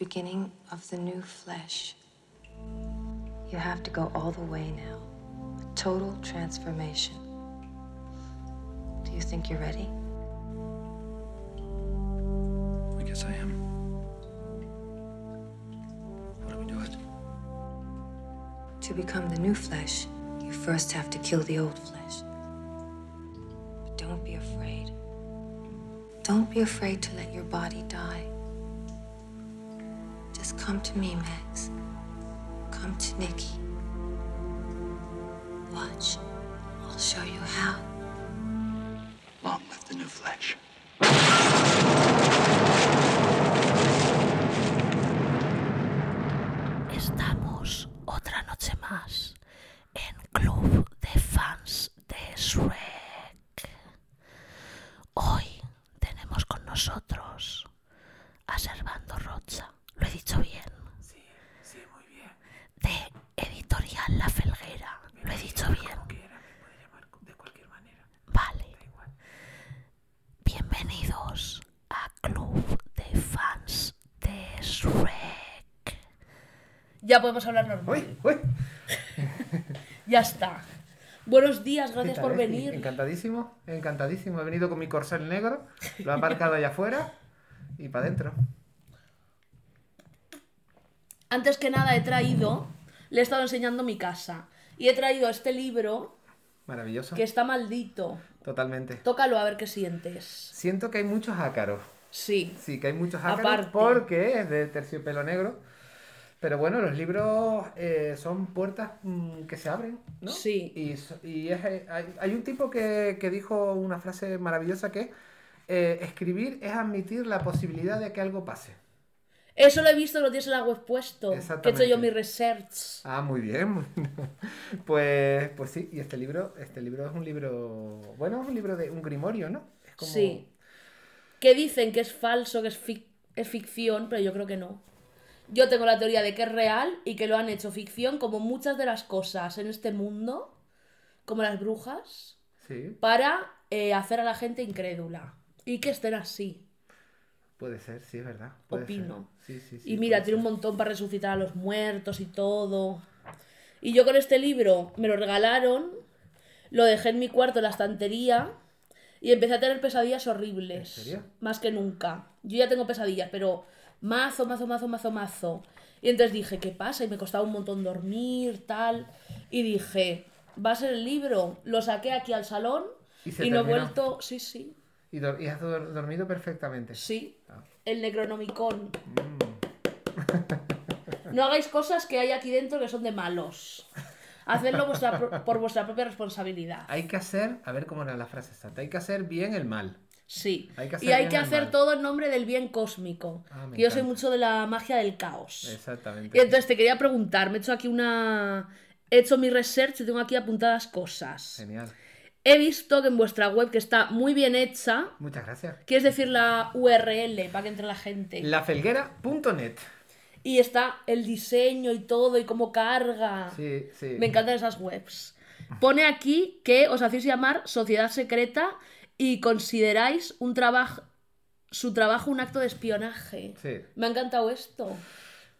beginning of the new flesh. You have to go all the way now. A total transformation. Do you think you're ready? I guess I am. How do we do it? To become the new flesh, you first have to kill the old flesh. But don't be afraid. Don't be afraid to let your body die. Just come to me, Max. Come to Nikki. Watch. I'll show you how. Long live the new flesh. Ya podemos hablar normal. Uy, uy. Ya está. Buenos días, ¿Qué gracias por Esti? venir. Encantadísimo, encantadísimo. He venido con mi corcel negro, lo he aparcado allá afuera y para adentro. Antes que nada he traído, le he estado enseñando mi casa. Y he traído este libro Maravilloso. que está maldito. Totalmente. Tócalo a ver qué sientes. Siento que hay muchos ácaros. Sí. Sí, que hay muchos ácaros Aparte. porque es de terciopelo negro. Pero bueno, los libros eh, son puertas mm, que se abren, ¿no? Sí. Y, y es, eh, hay, hay un tipo que, que dijo una frase maravillosa que eh, escribir es admitir la posibilidad de que algo pase. Eso lo he visto, lo tienes en la web puesto. Que he hecho yo mi research. Ah, muy bien. muy bien. Pues, pues sí, y este libro, este libro es un libro, bueno, es un libro de un grimorio, ¿no? Es como- Sí. Que dicen que es falso, que es, fic- es ficción, pero yo creo que no. Yo tengo la teoría de que es real y que lo han hecho ficción como muchas de las cosas en este mundo, como las brujas, Sí, para eh, hacer a la gente incrédula. Y que estén así. puede ser, sí, es verdad. puede. Opino. Sí, sí, sí, Y mira, tiene un montón para resucitar a los muertos y todo. Y yo con este libro me lo regalaron, lo dejé en mi cuarto en la estantería y empecé a tener pesadillas horribles. ¿En serio? Más que nunca. Yo ya tengo pesadillas, pero mazo, mazo, mazo, mazo, mazo. Y entonces dije, ¿qué pasa? Y me costaba un montón dormir, tal. Y dije, va a ser el libro. Lo saqué aquí al salón Y y, no he vuelto. Sí, sí, Y, has dor- dormido perfectamente. sí. Ah. El Necronomicon. Mm. No hagáis cosas que hay aquí dentro que son de malos. Hacedlo vuestra por vuestra propia responsabilidad. Hay que hacer, a ver cómo era la frase exacta, hay que hacer bien el mal. Sí. Hay y hay que hacer mal. todo en nombre del bien cósmico. Ah, que yo soy mucho de la magia del caos. Exactamente. Y entonces te quería preguntar, me he hecho aquí una... He hecho mi research y tengo aquí apuntadas cosas. Genial. He visto que en vuestra web, que está muy bien hecha, Muchas gracias. quieres decir la URL para que entre la gente. Lafelguera.net. Y está el diseño y todo y cómo carga. Sí, sí. Me encantan esas webs. Pone aquí que os hacéis llamar sociedad secreta y consideráis un trabajo su trabajo un acto de espionaje. Sí. Me ha encantado esto.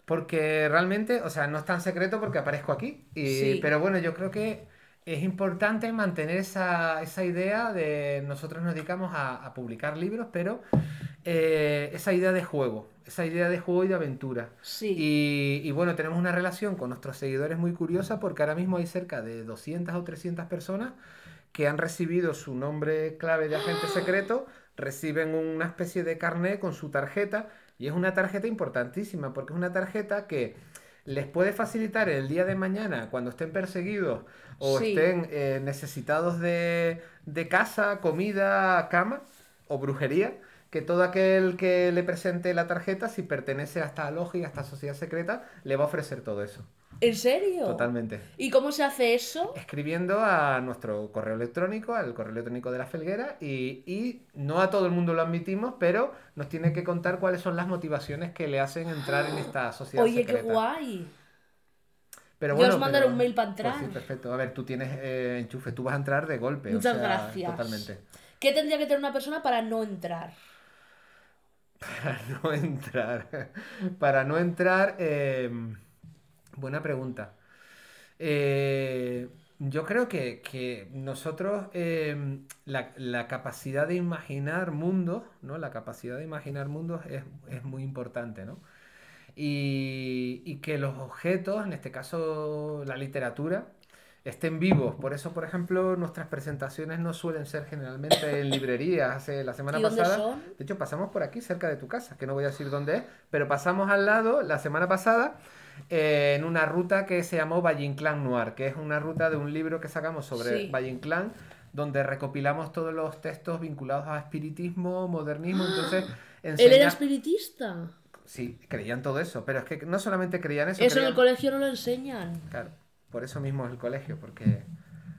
Porque realmente, o sea, no es tan secreto porque aparezco aquí. Y, Sí. Pero bueno, yo creo que es importante mantener esa, esa idea de nosotros nos dedicamos a, a publicar libros, pero eh, esa idea de juego, esa idea de juego y de aventura. Sí. Y, y bueno, tenemos una relación con nuestros seguidores muy curiosa porque ahora mismo hay cerca de 200 o 300 personas que han recibido su nombre clave de agente secreto, reciben una especie de carnet con su tarjeta y es una tarjeta importantísima porque es una tarjeta que les puede facilitar el día de mañana cuando estén perseguidos o Sí. estén eh, necesitados de, de casa, comida, cama o brujería, que todo aquel que le presente la tarjeta, si pertenece a esta logia, a esta sociedad secreta, le va a ofrecer todo eso. ¿En serio? Totalmente. ¿Y cómo se hace eso? Escribiendo a nuestro correo electrónico, al correo electrónico de la Felguera, y, y no a todo el mundo lo admitimos, pero nos tiene que contar cuáles son las motivaciones que le hacen entrar en esta sociedad Oye, secreta. qué guay. Pero Yo bueno, os mandaré pero- un mail para pues entrar. sí, perfecto. A ver, tú tienes eh, enchufe, tú vas a entrar de golpe. o Muchas sea, gracias. Totalmente. ¿Qué tendría que tener una persona para no entrar? Para no entrar. Para no entrar. eh, buena pregunta. Eh, yo creo que, que nosotros eh, la, la capacidad de imaginar mundos, ¿no? La capacidad de imaginar mundos es, es muy importante, ¿no? Y, y que los objetos, en este caso la literatura, estén vivos. Por eso, por ejemplo, nuestras presentaciones no suelen ser generalmente en librerías. Hace la semana ¿Y dónde pasada, son? de hecho, pasamos por aquí, cerca de tu casa, que no voy a decir dónde es, pero pasamos al lado la semana pasada eh, en una ruta que se llamó Valle Inclán Noir, que es una ruta de un libro que sacamos sobre Sí. Valle Inclán, donde recopilamos todos los textos vinculados a espiritismo, modernismo, entonces Él enseña- era espiritista. Sí, creían todo eso, pero es que no solamente creían eso, Eso en el colegio no lo enseñan. Claro, por eso mismo es el colegio, porque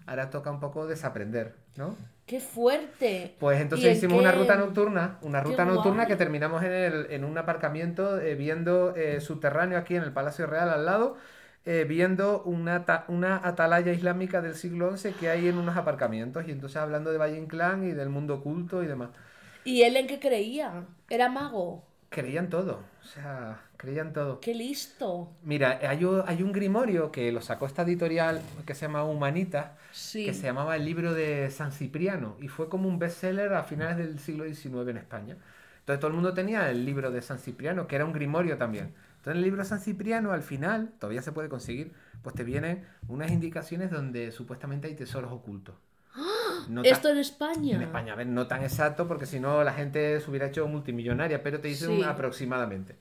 ahora toca un poco desaprender, ¿no? ¡Qué fuerte! Pues ¿Y entonces en hicimos qué- una ruta nocturna, una Qué ruta nocturna guay. que terminamos en, el, en un aparcamiento eh, viendo eh, subterráneo aquí en el Palacio Real al lado, eh, viendo una, una atalaya islámica del siglo XI que hay en unos aparcamientos y entonces hablando de Valle Inclán y del mundo oculto y demás. ¿Y él en qué creía? ¿Era mago? Creían todo, o sea, creían todo. ¡Qué listo! Mira, hay un, hay un grimorio que lo sacó esta editorial que se llama Humanitas, Sí. que se llamaba El libro de San Cipriano y fue como un bestseller a finales del siglo XIX en España. Entonces todo el mundo tenía el libro de San Cipriano, que era un grimorio también. Entonces en el libro de San Cipriano, al final, todavía se puede conseguir, pues te vienen unas indicaciones donde supuestamente hay tesoros ocultos. No ta- Esto en España. en España, a ver, no tan exacto porque si no la gente se hubiera hecho multimillonaria, pero te dicen Sí. aproximadamente.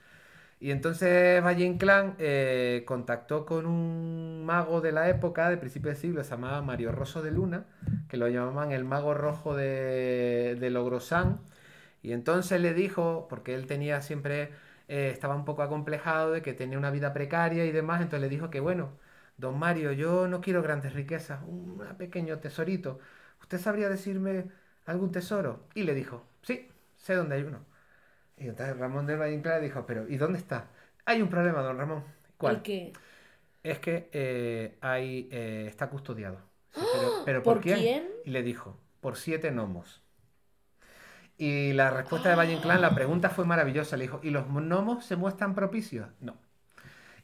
Y entonces Valle Inclán eh, contactó con un mago de la época, de principio de siglo, se llamaba Mario Rosso de Luna, que lo llamaban el mago rojo de, de Logrosán. Y entonces le dijo, porque él tenía siempre, eh, estaba un poco acomplejado de que tenía una vida precaria y demás, entonces le dijo que bueno, don Mario, yo no quiero grandes riquezas, un pequeño tesorito. ¿Usted sabría decirme algún tesoro? Y le dijo, sí, sé dónde hay uno. Y entonces Ramón del Valle Inclán le dijo, pero ¿y dónde está? Hay un problema, don Ramón. ¿Cuál? ¿El qué? Es que eh, hay, eh, está custodiado. Sí, pero, pero ¿por, ¿Por quién? quién? Y le dijo, por siete gnomos. Y la respuesta de Valle Inclán, la pregunta fue maravillosa. Le dijo, ¿y los gnomos se muestran propicios? No.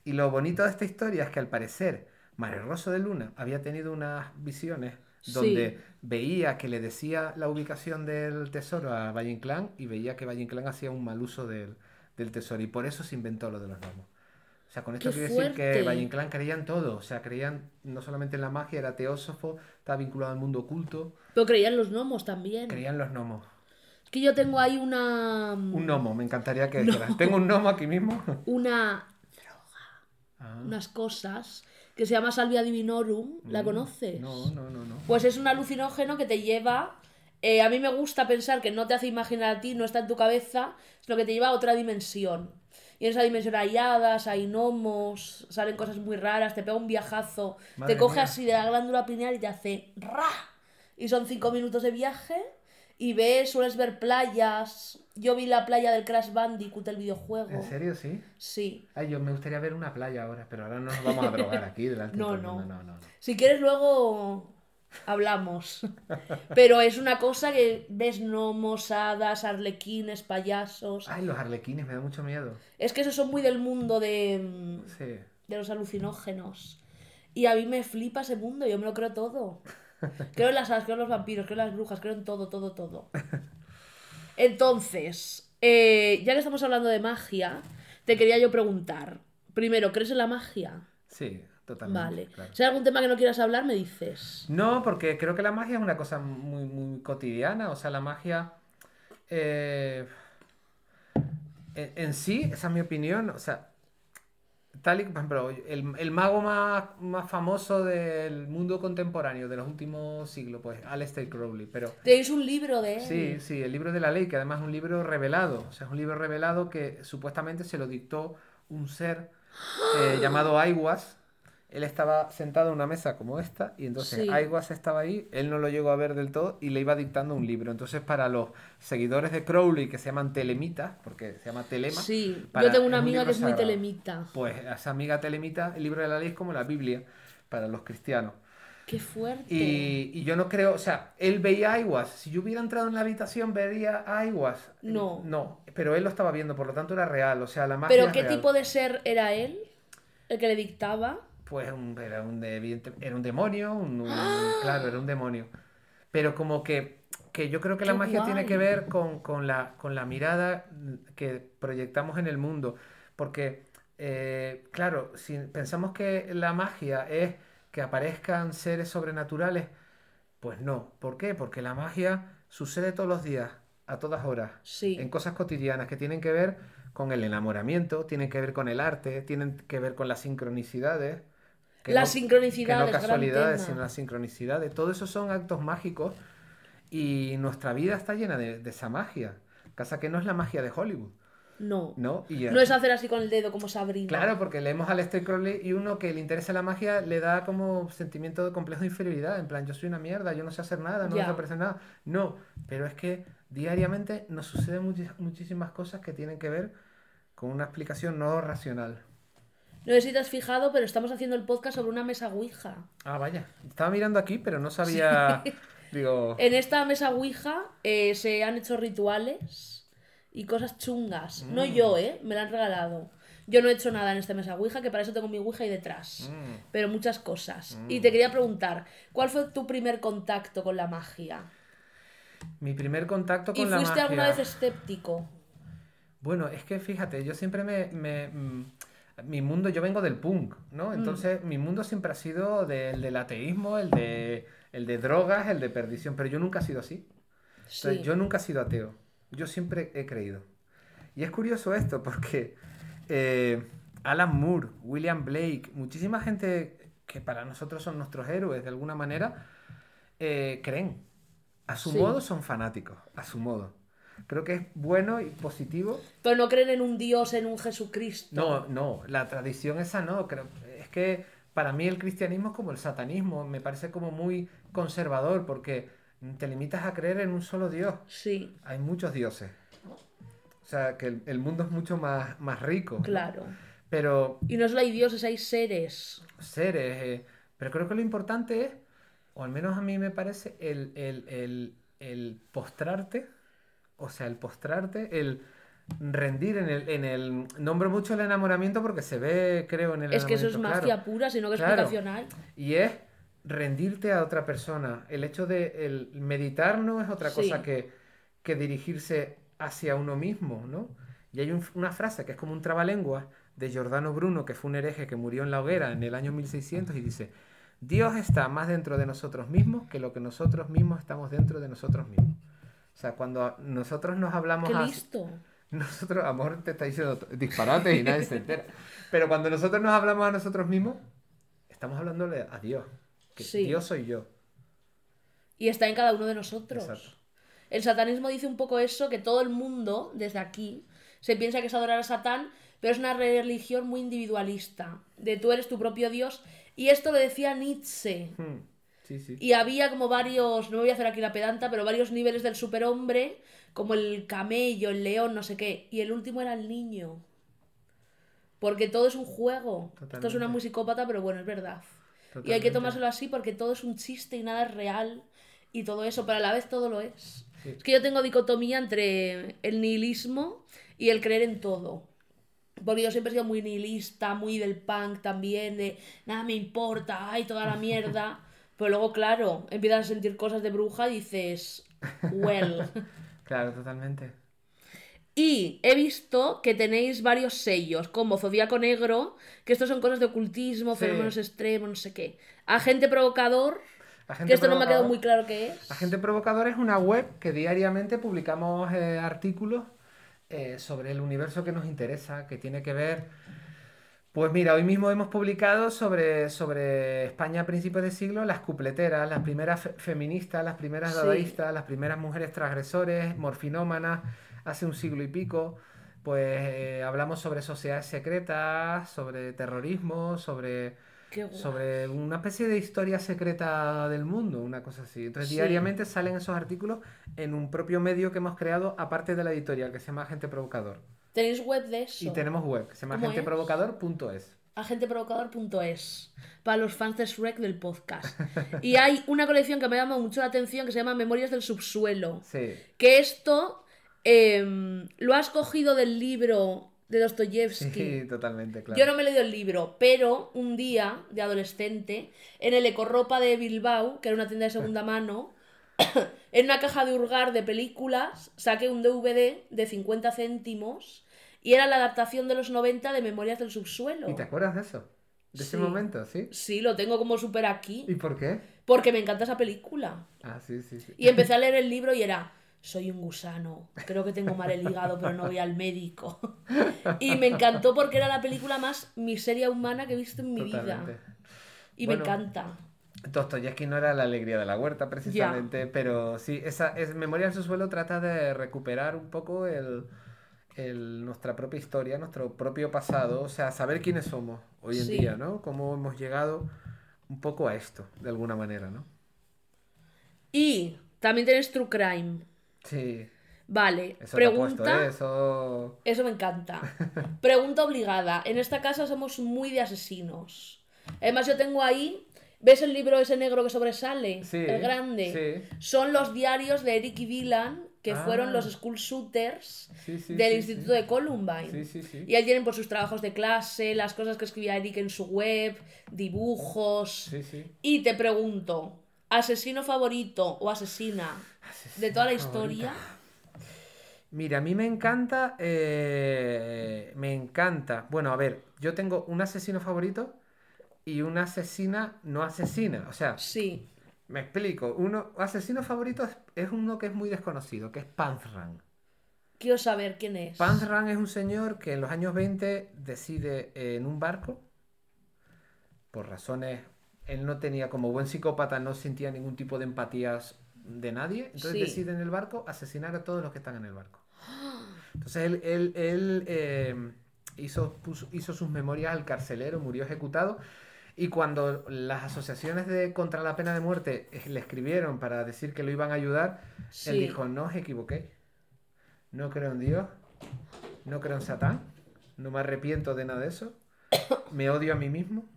Y lo bonito de esta historia es que al parecer Mario Rosso de Luna había tenido unas visiones donde Sí. veía que le decía la ubicación del tesoro a Valle Inclán y veía que Valle Inclán hacía un mal uso del, del tesoro y por eso se inventó lo de los gnomos. O sea, con esto ¡Qué quiero decir que! Valle Inclán creía en todo. O sea, creían no solamente en la magia, era teósofo, estaba vinculado al mundo oculto, Pero creían los gnomos también. creían los gnomos. Es que yo tengo ahí una. Un gnomo, me encantaría que dijeras. Tengo un gnomo aquí mismo. Una. Ah, Unas cosas que se llama Salvia Divinorum. ¿La conoces? Mm, No, no, no, no. Pues es un alucinógeno que te lleva. eh, a mí me gusta pensar que no te hace imaginar a ti, no está en tu cabeza, sino que te lleva a otra dimensión. Y en esa dimensión hay hadas, hay gnomos, salen cosas muy raras, te pega un viajazo, Madre te coge mía. así de la glándula pineal y te hace ¡ra! Y son cinco minutos de viaje y ves, sueles ver playas. Yo vi la playa del Crash Bandicoot, el videojuego. ¿En serio, sí? Sí. Ay, yo me gustaría ver una playa ahora, pero ahora no nos vamos a drogar aquí delante de No, el no. no, no, no. Si quieres luego hablamos. Pero es una cosa que ves gnomos, hadas, arlequines, payasos. Ay, los arlequines, me da mucho miedo. Es que esos son muy del mundo de, mm, Sí. de los alucinógenos. Y a mí me flipa ese mundo, yo me lo creo todo. Creo en las hadas, creo en los vampiros, creo en las brujas, creo en todo, todo, todo. Entonces, eh, ya que estamos hablando de magia, te quería yo preguntar. Primero, ¿crees en la magia? Sí, totalmente. Vale. claro. Si hay algún tema que no quieras hablar, me dices. No, porque creo que la magia es una cosa muy, muy cotidiana. O sea, la magia. eh, en, en sí, esa es mi opinión. O sea, tal y por ejemplo, el, el mago más, más famoso del mundo contemporáneo de los últimos siglos, pues Aleister Crowley. Pero Tenéis un libro de él. Sí, sí, el libro de la ley, que además es un libro revelado. O sea, es un libro revelado que supuestamente se lo dictó un ser eh, llamado Aiwas. Él estaba sentado en una mesa como esta y entonces Sí. Aiwas estaba ahí, él no lo llegó a ver del todo y le iba dictando un libro. Entonces para los seguidores de Crowley que se llaman telemitas, porque se llama telema, Sí, para- yo tengo una un amiga que es muy sagrado. telemita. pues a esa amiga telemita, el libro de la ley es como la Biblia para los cristianos. Qué fuerte. Y, y yo no creo, o sea, él veía a Iwas. Si yo hubiera entrado en la habitación, vería a Iwas. No. No, pero él lo estaba viendo, por lo tanto era real. O sea, la magia. ¿Pero qué real. tipo de ser era él? ¿El que le dictaba? Pues un- era, un, de- evidente- era un demonio, un, un- claro, era un demonio. Pero como que, que yo creo que la ¡Qué magia tiene que ver con, con la, con la mirada que proyectamos en el mundo. Porque, eh, claro, si pensamos que la magia es que aparezcan seres sobrenaturales, pues no. ¿Por qué? Porque la magia sucede todos los días, a todas horas Sí. en cosas cotidianas que tienen que ver con el enamoramiento, tienen que ver con el arte, tienen que ver con las sincronicidades. Las no- que no casualidades, sino las sincronicidades. Todo eso son actos mágicos y nuestra vida está llena de, de esa magia. Casa que no es la magia de Hollywood, No. ¿no? Y, No es hacer así con el dedo como Sabrina. Claro, porque leemos al Lester Crowley y uno que le interesa la magia le da como sentimiento de complejo de inferioridad. En plan, yo soy una mierda, yo no sé hacer nada, no sé aprender nada. No, pero es que diariamente nos suceden muchis- muchísimas cosas que tienen que ver con una explicación no racional. No sé si te has fijado, pero estamos haciendo el podcast sobre una mesa Ouija. Ah, vaya. Estaba mirando aquí, pero no sabía. Digo. En esta mesa Ouija eh, se han hecho rituales y cosas chungas. No Mm. yo, ¿eh? Me la han regalado. Yo no he hecho nada en esta mesa Ouija, que para eso tengo mi Ouija ahí detrás. Mm. Pero muchas cosas. Y te quería preguntar, ¿cuál fue tu primer contacto con la magia? Mi primer contacto con ¿Y la fuiste alguna magia. vez escéptico? Bueno, es que fíjate, yo siempre me, me- mm, mi mundo, yo vengo del punk, Mm. ¿no? Entonces, mi mundo siempre ha sido del del ateísmo, el de, el de drogas, el de perdición, pero yo nunca he sido así. Yo nunca he sido ateo. Yo siempre he creído. Y es curioso esto porque eh, Alan Moore, William Blake, muchísima gente que para nosotros son nuestros héroes de alguna manera, eh, creen. A su Sí. modo son fanáticos, a su modo. Creo que es bueno y positivo. Pero no creen en un Dios, en un Jesucristo. No, no, la tradición esa no. Creo, es que para mí el cristianismo es como el satanismo. Me parece como muy conservador porque te limitas a creer en un solo Dios. Sí, Hay muchos dioses. O sea, que el, el mundo es mucho más, más rico. ¿no? claro. Pero Y no solo hay dioses, hay seres. seres. eh, pero creo que lo importante es, o al menos a mí me parece, el, el, el, el postrarte. O sea, el postrarte, el rendir en el, en el... Nombro mucho el enamoramiento porque se ve, creo, en el Es que eso es magia claro. pura, si no, ¿qué Claro. explicación hay? Y es rendirte a otra persona. El hecho de el meditar no es otra cosa que, que dirigirse hacia uno mismo, ¿no? Y hay un- una frase que es como un trabalenguas de Giordano Bruno, que fue un hereje que murió en la hoguera en el año 1600 y dice, Dios está más dentro de nosotros mismos que lo que nosotros mismos estamos dentro de nosotros mismos. O sea, cuando nosotros nos hablamos Qué listo. nosotros, amor, te está diciendo disparates y nadie se entera. Pero cuando nosotros nos hablamos a nosotros mismos, estamos hablándole a Dios. Que Sí. Dios soy yo. Y está en cada uno de nosotros. Exacto. El satanismo dice un poco eso, que todo el mundo, desde aquí, se piensa que es adorar a Satán, pero es una religión muy individualista, de tú eres tu propio Dios. Y esto lo decía Nietzsche. Hmm, Sí, sí. Y había como varios, no me voy a hacer aquí la pedanta, pero varios niveles del superhombre, como el camello, el león, no sé qué. Y el último era el niño. Porque todo es un juego. Esto es una psicópata, pero bueno, es verdad. Y hay que tomárselo así porque todo es un chiste y nada es real y todo eso, pero a la vez todo lo es. Sí. Es que yo tengo dicotomía entre el nihilismo y el creer en todo. Porque yo siempre he sido muy nihilista, muy del punk también, de nada me importa, ay, toda la mierda. Pero luego, claro, empiezas a sentir cosas de bruja y dices, well. Claro, totalmente. Y he visto que tenéis varios sellos, como Zodíaco Negro, que estos son cosas de ocultismo, Sí. fenómenos extremos, no sé qué. Agente Provocador, Agente que esto no me ha quedado muy claro qué es. Agente Provocador es una web que diariamente publicamos eh, artículos eh, sobre el universo que nos interesa, que tiene que ver... Pues mira, hoy mismo hemos publicado sobre, sobre España a principios de siglo las cupleteras, las primeras fe- feministas, las primeras Sí. dadaístas, las primeras mujeres transgresores, morfinómanas, hace un siglo y pico. Pues eh, hablamos sobre sociedades secretas, sobre terrorismo, sobre, sobre una especie de historia secreta del mundo, una cosa así. Entonces Sí. diariamente salen esos artículos en un propio medio que hemos creado aparte de la editorial, que se llama Agente Provocador. ¿Tenéis web de eso? Y tenemos web, que se llama agenteprovocador.es. agenteprovocador.es para los fans de Shrek del podcast. Y hay una colección que me llama mucho la atención que se llama Memorias del Subsuelo. Sí. Que esto em, lo has cogido del libro de Dostoyevsky. Sí, totalmente, claro. Yo no me he leído el libro, pero un día de adolescente, en el Ecorropa de Bilbao, que era una tienda de segunda mano, en una caja de hurgar de películas, saqué un DVD de 50 céntimos y era la adaptación de los 90 de Memorias del Subsuelo. ¿Y te acuerdas de eso? ¿De ese momento? ¿Sí? Sí, lo tengo como súper aquí, ¿Y por qué? porque me encanta esa película. Ah, sí, sí, sí. Y empecé a leer el libro y era, soy un gusano, creo que tengo mal el hígado, pero no voy al médico. Y me encantó porque era la película más miseria humana que he visto en mi Totalmente. vida. Y Bueno, me encanta. Dostoyevsky no era la alegría de la huerta precisamente, pero sí, esa es Memoria del subsuelo trata de recuperar un poco el, el- nuestra propia historia, nuestro propio pasado, o sea, saber quiénes somos hoy en Sí. día, ¿no? Cómo hemos llegado un poco a esto, de alguna manera, ¿no? Y también tienes True Crime. Sí, Vale, eso pregunta. puesto, ¿eh? Eso... Eso me encanta. Pregunta obligada. En esta casa somos muy de asesinos. Además, yo tengo ahí. ¿Ves el libro ese negro que sobresale? Sí, el grande. sí. Son los diarios de Eric y Dylan, que Ah. fueron los school shooters Sí, sí, del sí, Instituto de Columbine. Y ahí tienen por sus trabajos de clase, las cosas que escribía Eric en su web, dibujos. Sí, sí. Y te pregunto, ¿asesino favorito o asesina de toda la historia? Mira, a mí me encanta, eh, me encanta. Bueno, a ver, yo tengo un asesino favorito y una asesina no asesina. O sea, Sí. Me explico. Uno, asesino favorito es, es uno que es muy desconocido, que es Panzran. Quiero saber quién es. Panzran es un señor que en los años 20 decide eh, en un barco, por razones, él no tenía, como buen psicópata, no sentía ningún tipo de empatías de nadie, entonces Sí. decide en el barco asesinar a todos los que están en el barco. Entonces él, él, él, eh, hizo, puso- hizo sus memorias al carcelero, murió ejecutado. Y cuando las asociaciones de contra la pena de muerte eh, le escribieron para decir que lo iban a ayudar, Sí. él dijo, no os equivoquéis. No creo en Dios. No creo en Satán. No me arrepiento de nada de eso. Me odio a mí mismo.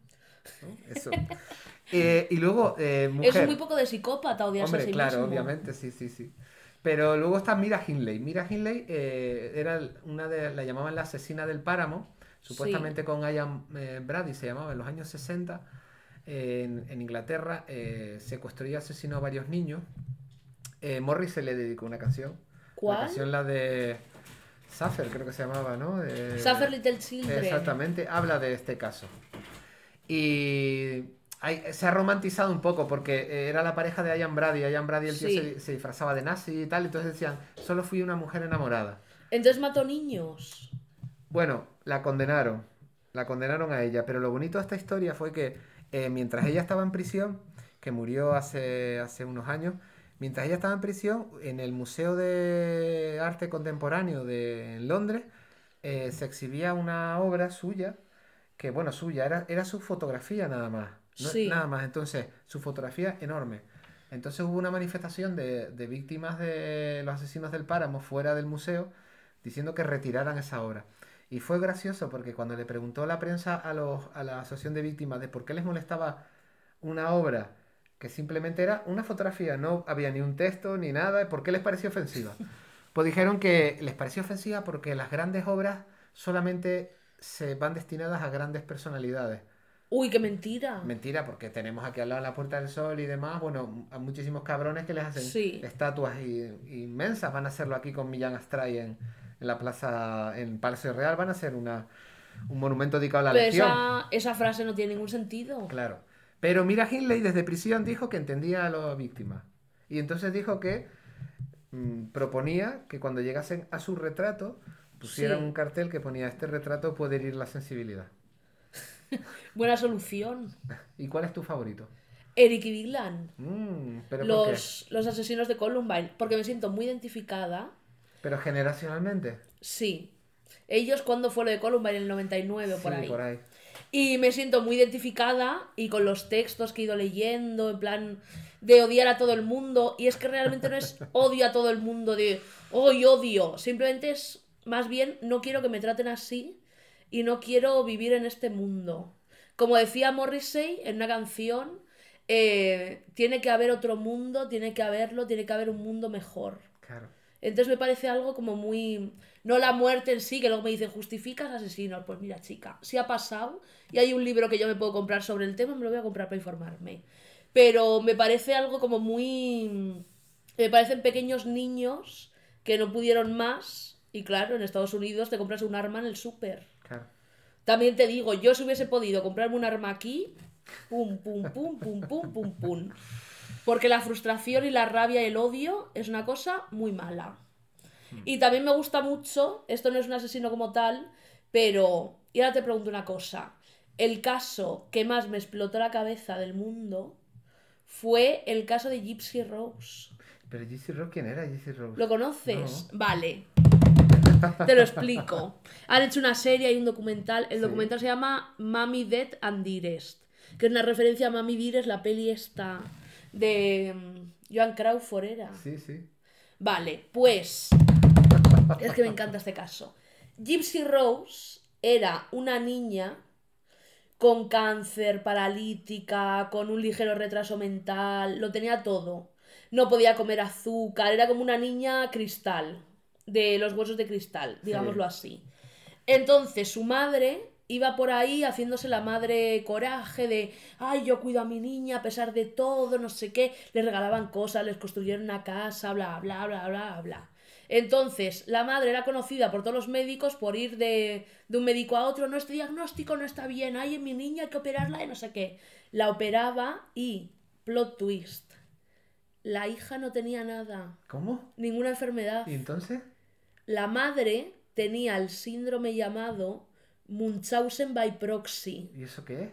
¿no? Eso. Eh, y luego, eh, mujer. Es muy poco de psicópata odiarse Hombre, a sí claro, mismo. obviamente, sí, sí, sí. Pero luego está Mira Hindley. Mira Hindley eh, era una de, la llamaban la asesina del páramo, supuestamente con Ian eh, Brady se llamaba en los años 60 eh, en, en Inglaterra, eh, secuestró y asesinó a varios niños. Eh, Morris se le dedicó una canción. ¿Cuál? La canción la de Suffer, creo que se llamaba, ¿no? Suffer Little Children. Exactamente, habla de este caso. Y hay- se ha romantizado un poco porque era la pareja de Ian Brady. Ian Brady, el tío, Sí. se, se disfrazaba de nazi y tal. Entonces decían, solo fui una mujer enamorada. Entonces mató niños. Bueno, la condenaron. La condenaron a ella. Pero lo bonito de esta historia fue que eh, mientras ella estaba en prisión, que murió hace, hace unos años, mientras ella estaba en prisión, en el Museo de Arte Contemporáneo de en Londres, eh, se exhibía una obra suya, que bueno, suya, era, era su fotografía nada más. no- Sí. Nada más. Entonces, su fotografía enorme. Entonces hubo una manifestación de, de víctimas de los asesinos del páramo fuera del museo diciendo que retiraran esa obra. Y fue gracioso porque cuando le preguntó la prensa a, los, a la asociación de víctimas de por qué les molestaba una obra que simplemente era una fotografía, no había ni un texto ni nada, ¿por qué les pareció ofensiva? Pues dijeron que les pareció ofensiva porque las grandes obras solamente se van destinadas a grandes personalidades. Uy, qué mentira. Mentira, porque tenemos aquí al lado la Puerta del Sol y demás, bueno, a muchísimos cabrones que les hacen Sí. estatuas i- inmensas, van a hacerlo aquí con Millán Astray en, en la plaza, en Palacio Real, van a hacer una, un monumento dedicado a la Pero Legión. esa, esa frase no tiene ningún sentido. Claro. Pero Mira Hindley desde prisión dijo que entendía a las víctimas. Y entonces dijo que mm, proponía que cuando llegasen a su retrato pusieran Sí. un cartel que ponía este retrato puede herir la sensibilidad. Buena solución. ¿Y cuál es tu favorito? Eric y. Mm, ¿pero por qué? Los, los asesinos de Columbine. Porque me siento muy identificada. ¿Pero generacionalmente? Sí. Ellos cuando fue lo de Columbine en el 99 o por sí, ahí. por ahí. Y me siento muy identificada y con los textos que he ido leyendo, en plan de odiar a todo el mundo. Y es que realmente no es odio a todo el mundo de hoy odio. Simplemente es más bien no quiero que me traten así y no quiero vivir en este mundo. Como decía Morrissey en una canción, eh, tiene que haber otro mundo, tiene que haberlo, tiene que haber un mundo mejor. Claro. Entonces me parece algo como muy... No la muerte en sí, que luego me dicen, ¿justificas asesinos? Pues mira, chica, si ha pasado y hay un libro que yo me puedo comprar sobre el tema, me lo voy a comprar para informarme. Pero me parece algo como muy... Me parecen pequeños niños que no pudieron más y claro, en Estados Unidos te compras un arma en el súper. Claro. También te digo, yo si hubiese podido comprarme un arma aquí, pum, pum, pum, pum, pum, pum, pum. Porque la frustración y la rabia y el odio es una cosa muy mala. Y también me gusta mucho, esto no es un asesino como tal, pero, y ahora te pregunto una cosa, el caso que más me explotó la cabeza del mundo fue el caso de Gypsy Rose. Pero Gypsy Rose, ¿quién era Gypsy Rose? ¿Lo conoces? No. Vale. Te lo explico. Han hecho una serie y un documental. El Sí. documental se llama Mami Dead and Dearest, que es una referencia a Mami Dearest, la peli esta de mm, Joan Crawford era. Sí, sí. Vale, pues es que me encanta este caso. Gypsy Rose era una niña con cáncer, paralítica, con un ligero retraso mental, lo tenía todo. No podía comer azúcar, era como una niña cristal, de los huesos de cristal, digámoslo así. Entonces su madre iba por ahí haciéndose la madre coraje de, ay, yo cuido a mi niña a pesar de todo, no sé qué, le regalaban cosas, les construyeron una casa, bla, bla, bla, bla, bla. Entonces, la madre era conocida por todos los médicos por ir de, de un médico a otro, no, este diagnóstico no está bien, ay, en mi niña hay que operarla de no sé qué. La operaba y, plot twist, la hija no tenía nada, ¿Cómo? ninguna enfermedad. ¿Y entonces? La madre tenía el síndrome llamado Munchausen by proxy. ¿Y eso qué es?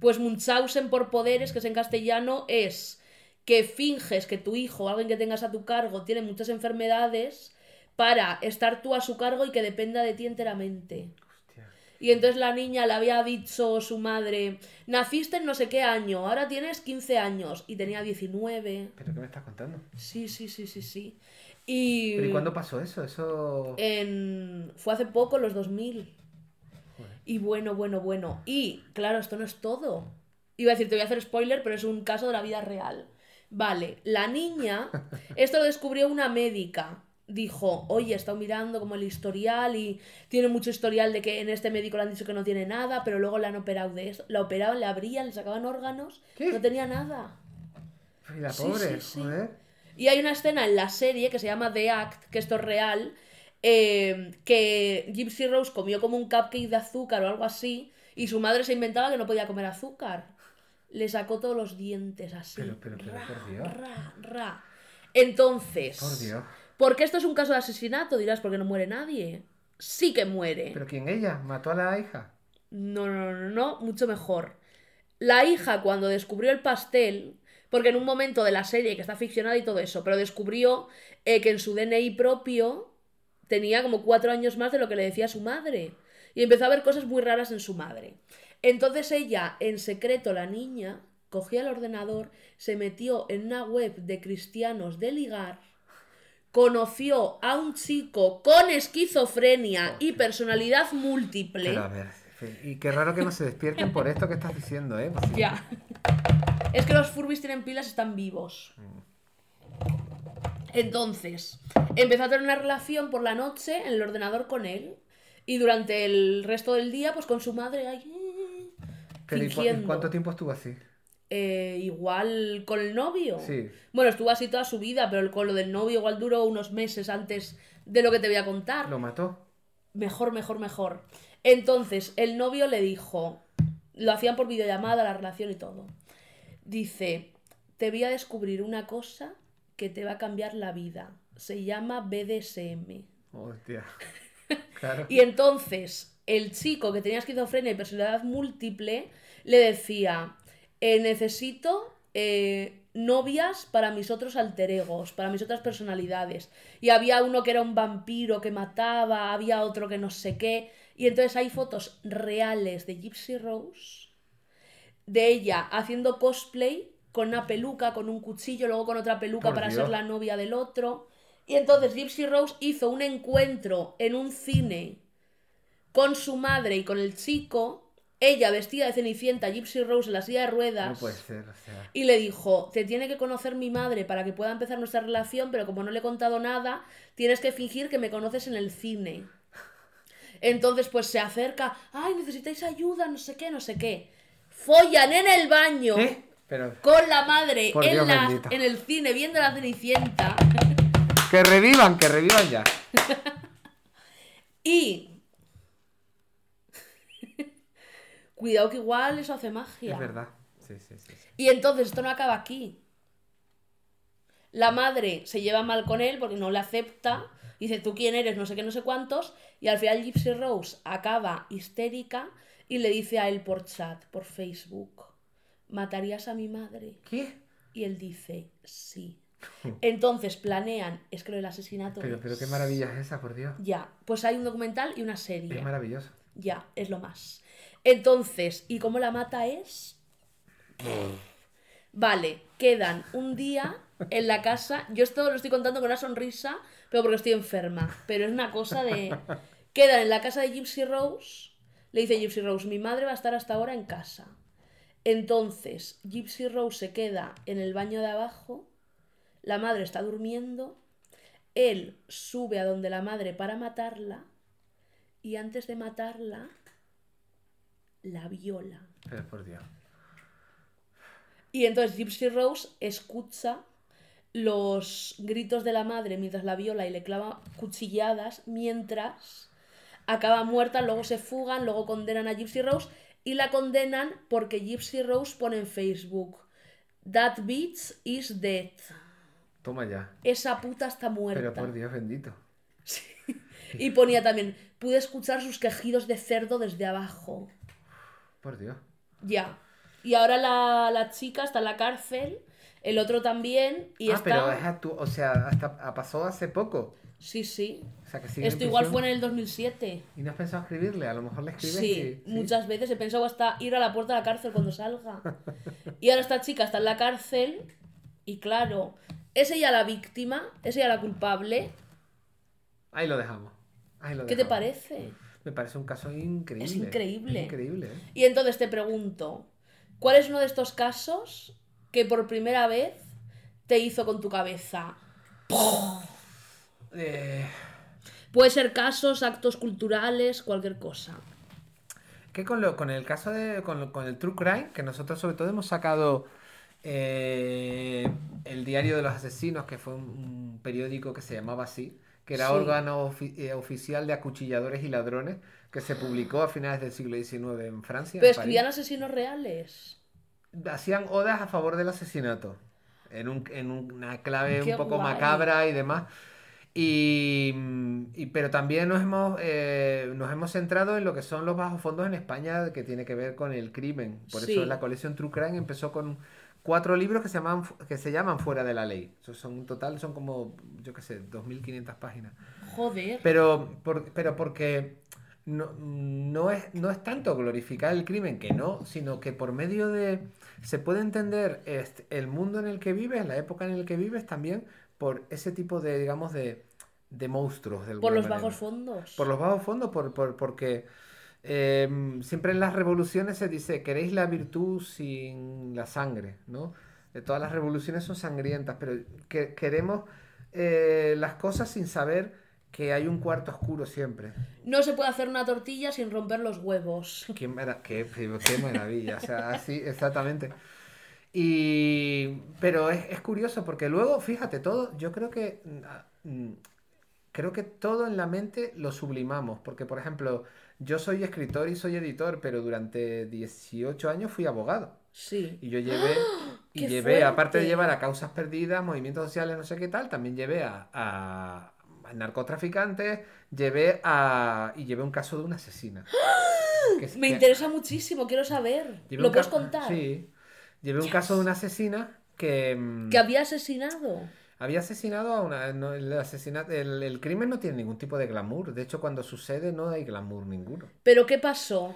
Pues Munchausen por poderes, que es en castellano, es que finges que tu hijo alguien que tengas a tu cargo tiene muchas enfermedades para estar tú a su cargo y que dependa de ti enteramente. Hostia. Y entonces la niña le había dicho su madre, naciste en no sé qué año, ahora tienes 15 años y tenía 19. ¿Pero qué me estás contando? Sí, sí, sí, sí, sí. Y, ¿Pero y cuándo pasó eso? Eso... en... fue hace poco, los 2000. Y bueno, bueno, bueno. Y claro, esto no es todo. Iba a decir, te voy a hacer spoiler, pero es un caso de la vida real. Vale, la niña, esto lo descubrió una médica. Dijo, oye, he estado mirando como el historial y tiene mucho historial de que en este médico le han dicho que no tiene nada, pero luego le han operado de esto. La operaban, le abrían, le sacaban órganos, ¿Qué? no tenía nada. Y la Sí, pobre, sí, sí. joder. Y hay una escena en la serie que se llama The Act, que esto es real, eh, que Gypsy Rose comió como un cupcake de azúcar o algo así, y su madre se inventaba que no podía comer azúcar. Le sacó todos los dientes así. Pero, pero, pero, ra, por Dios. ra, ra. Entonces, Por Dios. ¿por qué esto es un caso de asesinato? Dirás, porque no muere nadie. Sí que muere. ¿Pero quién ella? ¿Mató a la hija? No, no, no, no, mucho mejor. La hija, cuando descubrió el pastel, porque en un momento de la serie, que está ficcionada y todo eso, pero descubrió eh, que en su DNI propio tenía como cuatro años más de lo que le decía su madre. Y empezó a ver cosas muy raras en su madre. Entonces ella, en secreto, la niña, cogía el ordenador, se metió en una web de cristianos de ligar, conoció a un chico con esquizofrenia y personalidad múltiple. Pero a ver, y qué raro que no se despierten por esto que estás diciendo, ¿eh? Pues sí. Ya. Es que los Furbis tienen pilas, están vivos. Entonces, empezó a tener una relación por la noche en el ordenador con él. Y durante el resto del día, pues con su madre ahí. eh, Pero ¿y, cua- y fingiendo. cuánto tiempo estuvo así? Eh, igual con el novio. Sí. Bueno, estuvo así toda su vida, pero con lo del novio igual duró unos meses antes de lo que te voy a contar. ¿Lo mató? Mejor, mejor, mejor. Entonces, el novio le dijo, lo hacían por videollamada, la relación y todo. Dice, te voy a descubrir una cosa que te va a cambiar la vida. Se llama BDSM. Hostia. Claro. Y entonces, el chico que tenía esquizofrenia y personalidad múltiple le decía, eh, necesito eh, novias para mis otros alter egos, para mis otras personalidades. Y había uno que era un vampiro que mataba, había otro que no sé qué. Y entonces hay fotos reales de Gypsy Rose, de ella haciendo cosplay con una peluca, con un cuchillo, luego con otra peluca Por para Dios. ser la novia del otro. Y entonces Gypsy Rose hizo un encuentro en un cine con su madre y con el chico, ella vestida de Cenicienta, Gypsy Rose en la silla de ruedas. No puede ser, o sea. Y le dijo, te tiene que conocer mi madre para que pueda empezar nuestra relación, pero como no le he contado nada, tienes que fingir que me conoces en el cine. Entonces, pues se acerca, ay, necesitáis ayuda, no sé qué, no sé qué. Follan en el baño ¿Qué? Pero. con la madre en, Dios la- bendito. en el cine viendo la Cenicienta. Que revivan, que revivan ya. Y... Cuidado que igual eso hace magia. Es verdad. Sí, sí. sí. Y entonces esto no acaba aquí. La madre se lleva mal con él porque no le acepta. Dice, ¿tú quién eres? No sé qué, no sé cuántos. Y al final Gypsy Rose acaba histérica y le dice a él por chat, por Facebook, ¿matarías a mi madre? ¿Qué? Y él dice, sí. Entonces planean, es que lo del asesinato... Pero, pero qué maravilla es esa, por Dios. Ya, pues hay un documental y una serie. Es maravilloso. Ya, es lo más. Entonces, ¿y cómo la mata es? Vale, quedan un día en la casa. Yo esto lo estoy contando con una sonrisa, pero porque estoy enferma. Pero es una cosa de. Quedan en la casa de Gypsy Rose. Le dice Gypsy Rose: Mi madre va a estar hasta ahora en casa. Entonces, Gypsy Rose se queda en el baño de abajo. La madre está durmiendo. Él sube a donde la madre para matarla. Y antes de matarla, la viola. Pero por Dios. Y entonces Gypsy Rose escucha los gritos de la madre mientras la viola y le clava cuchilladas, mientras acaba muerta, luego se fugan, luego condenan a Gypsy Rose y la condenan porque Gypsy Rose pone en Facebook That bitch is dead. Toma ya. Esa puta está muerta. Pero por Dios bendito. Y ponía también, pude escuchar sus quejidos de cerdo desde abajo. Por Dios. Ya. Y ahora la, la chica está en la cárcel, el otro también, y ah, está... pero es actu- o sea, hasta ah, pasó hace poco. Sí, sí. O sea, que sigue en Esto igual fue en el 2007. ¿Y no has pensado escribirle? A lo mejor le escribes Sí, y- muchas veces he pensado hasta ir a la puerta de la cárcel cuando salga. Y ahora esta chica está en la cárcel y claro, es ella la víctima, es ella la culpable. Ahí lo dejamos. Ahí lo ¿Qué te parece? Me parece un caso increíble. Es increíble. Es increíble, ¿eh? Y entonces te pregunto, ¿cuál es uno de estos casos que por primera vez te hizo con tu cabeza? Eh, Puede ser casos, actos culturales, cualquier cosa. que con, lo, con el caso de. Con, lo- con el True Crime, que nosotros sobre todo hemos sacado eh, el Diario de los Asesinos, que fue un, un periódico que se llamaba así, que era Sí. órgano ofi- eh, oficial de acuchilladores y ladrones, que se publicó a finales del siglo XIX en Francia. Pero en París. escribían asesinos reales. hacían odas a favor del asesinato. En, un- en una clave Qué un poco guay. macabra y demás. Y, mm, y- pero también nos hemos, eh, nos hemos centrado en lo que son los bajos fondos en España, que tiene que ver con el crimen. Por Sí. eso la colección True Crime empezó con cuatro libros que se llaman, que se llaman Fuera de la Ley. Son, en total son como, yo qué sé, 2.500 páginas. Joder. Pero, por- pero porque no, no, es, no es tanto glorificar el crimen, que no, sino que por medio de... Se puede entender este, el mundo en el que vives, la época en la que vives, también por ese tipo de, digamos, de, de monstruos. de por los manera. bajos fondos. Por los bajos fondos, por, por- porque eh, siempre en las revoluciones se dice, queréis la virtud sin la sangre, ¿no? De todas las revoluciones son sangrientas, pero que, queremos eh, las cosas sin saber que hay un cuarto oscuro siempre. No se puede hacer una tortilla sin romper los huevos. Qué, mara- qué- qué maravilla, o sea, así, exactamente. Y, pero es, es curioso porque luego, fíjate, todo, yo creo que, mm, ah, creo que todo en la mente lo sublimamos, porque por ejemplo, yo soy escritor y soy editor, pero durante 18 años fui abogado. Sí. Y yo llevé, y ¡Qué llevé, aparte de llevar a causas perdidas, movimientos sociales, no sé qué tal, también llevé a, a- a narcotraficantes, llevé a, y llevé un caso de una asesina. Que es- Me que- interesa muchísimo, quiero saber. ¿Lo puedes contar? Sí. Llevé un caso de una asesina que, mm, Que había asesinado. había asesinado a una... no, el, asesinato, el, el crimen no tiene ningún tipo de glamour. De hecho, cuando sucede no hay glamour ninguno. ¿Pero qué pasó?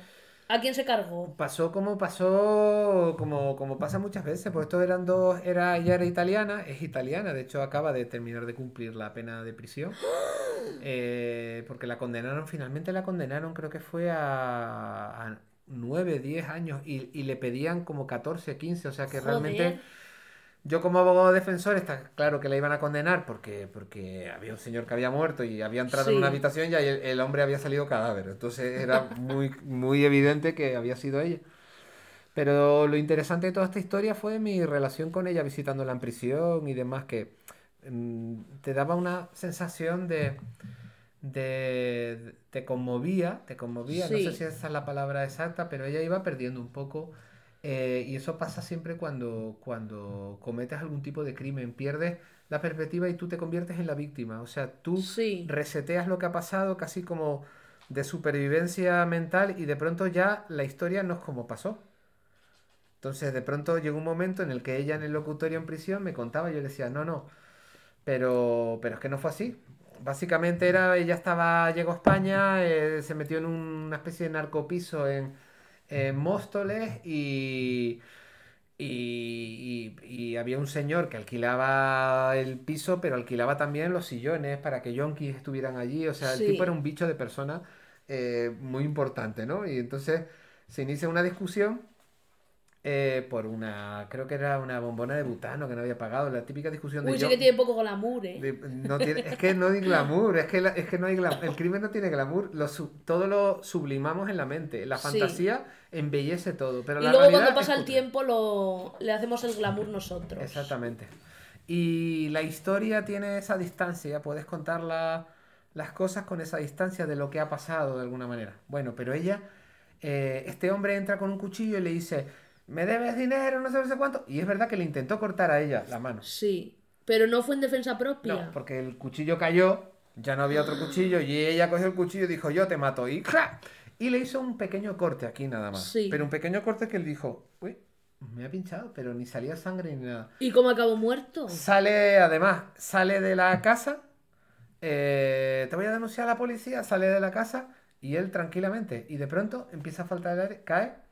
¿A quién se cargó? Pasó como pasó, como, como pasa muchas veces, pues estos eran dos, era, ella era italiana, es italiana, de hecho acaba de terminar de cumplir la pena de prisión. Eh, porque la condenaron, finalmente la condenaron, creo que fue a, a 9, 10 años y, y le pedían como 14, 15, o sea que realmente yo como abogado defensor está claro que la iban a condenar porque, porque había un señor que había muerto y había entrado en una habitación y el, el hombre había salido cadáver, entonces era muy, muy evidente que había sido ella. Pero lo interesante de toda esta historia fue mi relación con ella visitándola en prisión y demás, que mm, te daba una sensación de, de, te conmovía, te conmovía, no sé si esa es la palabra exacta, pero ella iba perdiendo un poco eh, y eso pasa siempre cuando, cuando cometes algún tipo de crimen, pierdes la perspectiva y tú te conviertes en la víctima, o sea, tú Sí. reseteas lo que ha pasado casi como de supervivencia mental y de pronto ya la historia no es como pasó. Entonces de pronto llegó un momento en el que ella en el locutorio en prisión me contaba y yo le decía, no, no, pero, pero es que no fue así. Básicamente era, ella estaba, llegó a España, eh, se metió en una especie de narcopiso en, en Móstoles y, y, y- y había un señor que alquilaba el piso, pero alquilaba también los sillones para que yonkis estuvieran allí. O sea, el Sí. tipo era un bicho de persona eh, muy importante, ¿no? Y entonces se inicia una discusión eh, por una, creo que era una bombona de butano que no había pagado, la típica discusión de Uy, sí yo- que tiene poco glamour, ¿eh? de- no tiene- es que no hay glamour, es que, la- es que no hay glamour. El crimen no tiene glamour, lo todo lo sublimamos en la mente. La Sí. fantasía embellece todo, pero Y la luego cuando pasa el tiempo lo... le hacemos el glamour nosotros. Exactamente. Y la historia tiene esa distancia, puedes contar la- las cosas con esa distancia de lo que ha pasado de alguna manera. Bueno, pero ella, eh, este hombre entra con un cuchillo y le dice, me debes dinero, no sé, cuánto. Y es verdad que le intentó cortar a ella la mano. Sí. Pero no fue en defensa propia. No, porque el cuchillo cayó, ya no había otro cuchillo y ella cogió el cuchillo y dijo, yo te mato. Y ¡cra! Y le hizo un pequeño corte aquí nada más. Sí. Pero un pequeño corte que él dijo, uy, me ha pinchado, pero ni salía sangre ni nada. ¿Y cómo acabó muerto? Sale, además, sale de la casa, eh, te voy a denunciar a la policía, sale de la casa y él tranquilamente. Y de pronto empieza a faltar el aire, cae.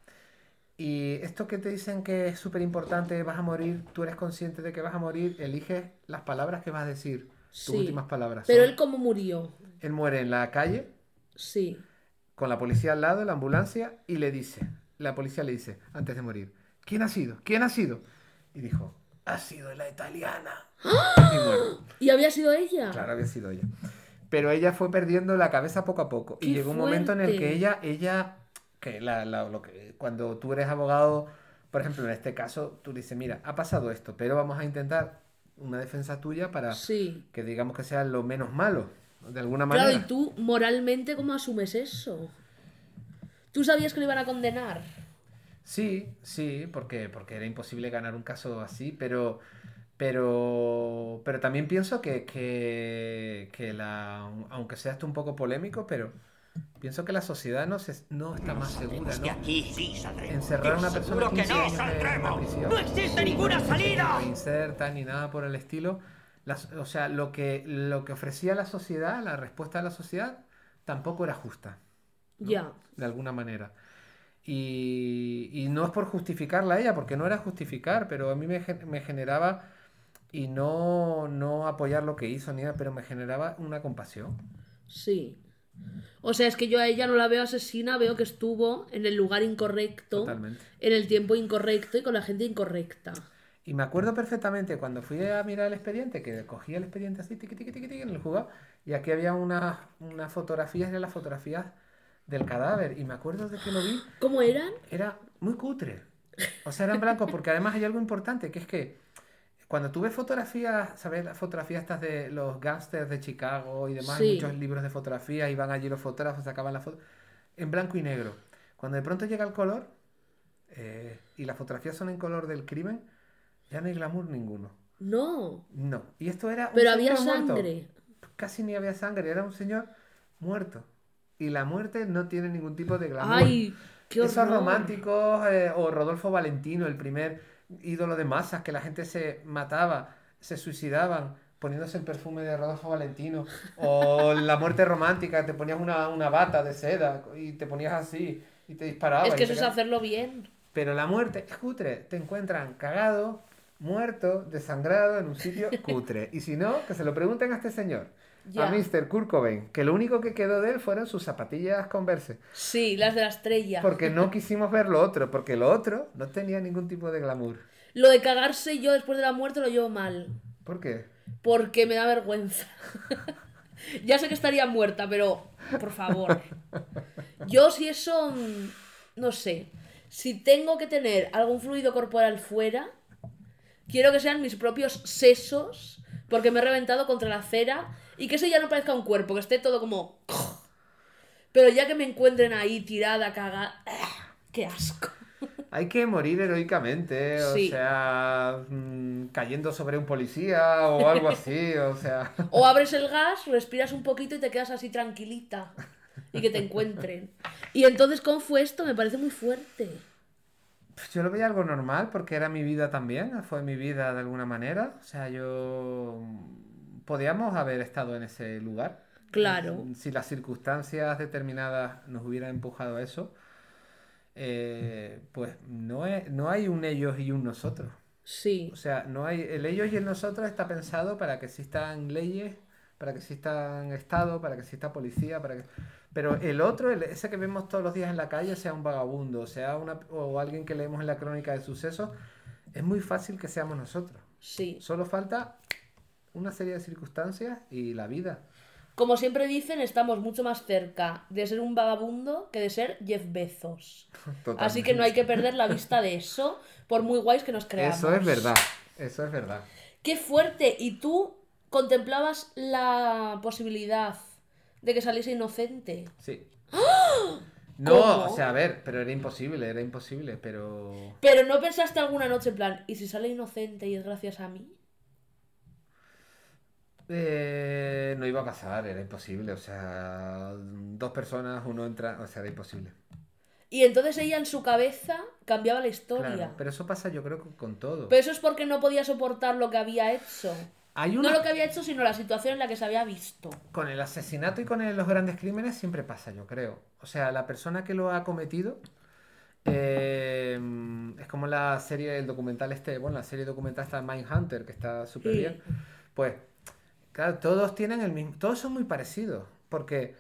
Y esto que te dicen que es súper importante, vas a morir, tú eres consciente de que vas a morir, eliges las palabras que vas a decir, tus Sí. últimas palabras. Pero él cómo murió. él muere en la calle, Sí. con la policía al lado, la ambulancia, y le dice, la policía le dice, antes de morir, ¿quién ha sido? ¿Quién ha sido? Y dijo, ha sido la italiana. Y muere. ¿Y había sido ella? Claro, había sido ella. Pero ella fue perdiendo la cabeza poco a poco. Y ¡Qué llegó un momento en el que ella, ella, que la, la- lo que, cuando tú eres abogado, por ejemplo, en este caso, tú dices, mira, ha pasado esto, pero vamos a intentar una defensa tuya para Sí. que digamos que sea lo menos malo, de alguna Claro, manera. y tú moralmente cómo asumes eso? ¿Tú sabías que lo iban a condenar? Sí, sí, porque, porque era imposible ganar un caso así, pero, pero, pero también pienso que, que, que la, aunque sea esto un poco polémico, pero pienso que la sociedad no, se, no está más segura, ¿no? aquí sí saldremos. Encerrar a una persona que 15 no años en una saldremos. prisión, No existe ninguna salida. reinserta ni nada por el estilo. Las- o sea, lo que, lo que ofrecía la sociedad, la respuesta de la sociedad, tampoco era justa ¿no? Ya. de alguna manera. Y, y no es por justificarla a ella, porque no era justificar, pero a mí me, me generaba, y no, no apoyar lo que hizo ni nada, pero me generaba una compasión. Sí. O sea, es que yo a ella no la veo asesina, veo que estuvo en el lugar incorrecto, Totalmente. en el tiempo incorrecto y con la gente incorrecta. Y me acuerdo perfectamente cuando fui a mirar el expediente, que cogía el expediente así, tiqui, tiqui, tiqui, tiqui, en el juzgado, y aquí había unas unas fotografías de las fotografías del cadáver, y me acuerdo de que lo vi, ¿Cómo eran? era muy cutre. O sea, era en blanco, porque además hay algo importante, que es que cuando tú ves fotografías, ¿sabes? Las fotografías estas de los gángsters de Chicago y demás, Sí. muchos libros de fotografía, y van allí los fotógrafos, sacaban la foto, en blanco y negro. Cuando de pronto llega el color, eh, y las fotografías son en color del crimen, ya no hay glamour ninguno. No. No. Y esto era un Pero había muerto. sangre. Casi ni había sangre, era un señor muerto. Y la muerte no tiene ningún tipo de glamour. Ay, qué Esos horror. románticos, eh, o Rodolfo Valentino, el primer ídolo de masas, que la gente se mataba, se suicidaban poniéndose el perfume de Rodolfo Valentino, o la muerte romántica, te ponías una, una bata de seda y te ponías así y te disparabas. Es que eso es hacerlo bien. Pero la muerte es cutre, te encuentran cagado, muerto, desangrado en un sitio cutre. Y si no, que se lo pregunten a este señor. A Mr. Kurt Cobain, que lo único que quedó de él fueron sus zapatillas Converse. Sí, las de la estrella. Porque no quisimos ver lo otro, porque lo otro no tenía ningún tipo de glamour. Lo de cagarse yo después de la muerte lo llevo mal. ¿Por qué? Porque me da vergüenza. ya sé que estaría muerta, pero por favor. Yo si eso, mm, no sé, si tengo que tener algún fluido corporal fuera, quiero que sean mis propios sesos, porque me he reventado contra la acera y que eso ya no parezca un cuerpo, que esté todo como... Pero ya que me encuentren ahí tirada, cagada... ¡Qué asco! Hay que morir heroicamente, o Sí. sea, mm, cayendo sobre un policía o algo así, o sea. O abres el gas, respiras un poquito y te quedas así tranquilita. Y que te encuentren. Y entonces, ¿cómo fue esto? Me parece muy fuerte. Pues yo lo veía algo normal porque era mi vida también, fue mi vida de alguna manera. O sea, yo podíamos haber estado en ese lugar. Claro. Si las circunstancias determinadas nos hubieran empujado a eso, eh, pues no, es- no hay un ellos y un nosotros. Sí. O sea, no hay el ellos y el nosotros está pensado para que existan leyes, para que existan Estado, para que exista policía, para que... Pero el otro, el- ese que vemos todos los días en la calle, sea un vagabundo, sea una, o alguien que leemos en la crónica de sucesos, es muy fácil que seamos nosotros. Sí. Solo falta una serie de circunstancias y la vida. Como siempre dicen, estamos mucho más cerca de ser un vagabundo que de ser Jeff Bezos. Así que no hay que perder la vista de eso, por muy guays que nos creamos. Eso es verdad, eso es verdad. ¡Qué fuerte! ¿Y tú contemplabas la posibilidad de que saliese inocente? Sí. No, ¿Cómo? o sea, a ver, pero era imposible, era imposible, pero... Pero no pensaste alguna noche en plan, ¿y si sale inocente y es gracias a mí? Eh, no iba a pasar, era imposible. O sea, dos personas, uno entra, o sea, era imposible. Y entonces ella en su cabeza cambiaba la historia. Claro, pero eso pasa yo creo con todo. Pero eso es porque no podía soportar lo que había hecho. Hay una... No lo que había hecho, sino la situación en la que se había visto. Con el asesinato y con el- los grandes crímenes siempre pasa, yo creo. O sea, la persona que lo ha cometido eh, es como la serie, el documental este, bueno, la serie documental está Mindhunter, que está súper Sí. bien. Pues, claro, todos tienen el mismo, todos son muy parecidos, porque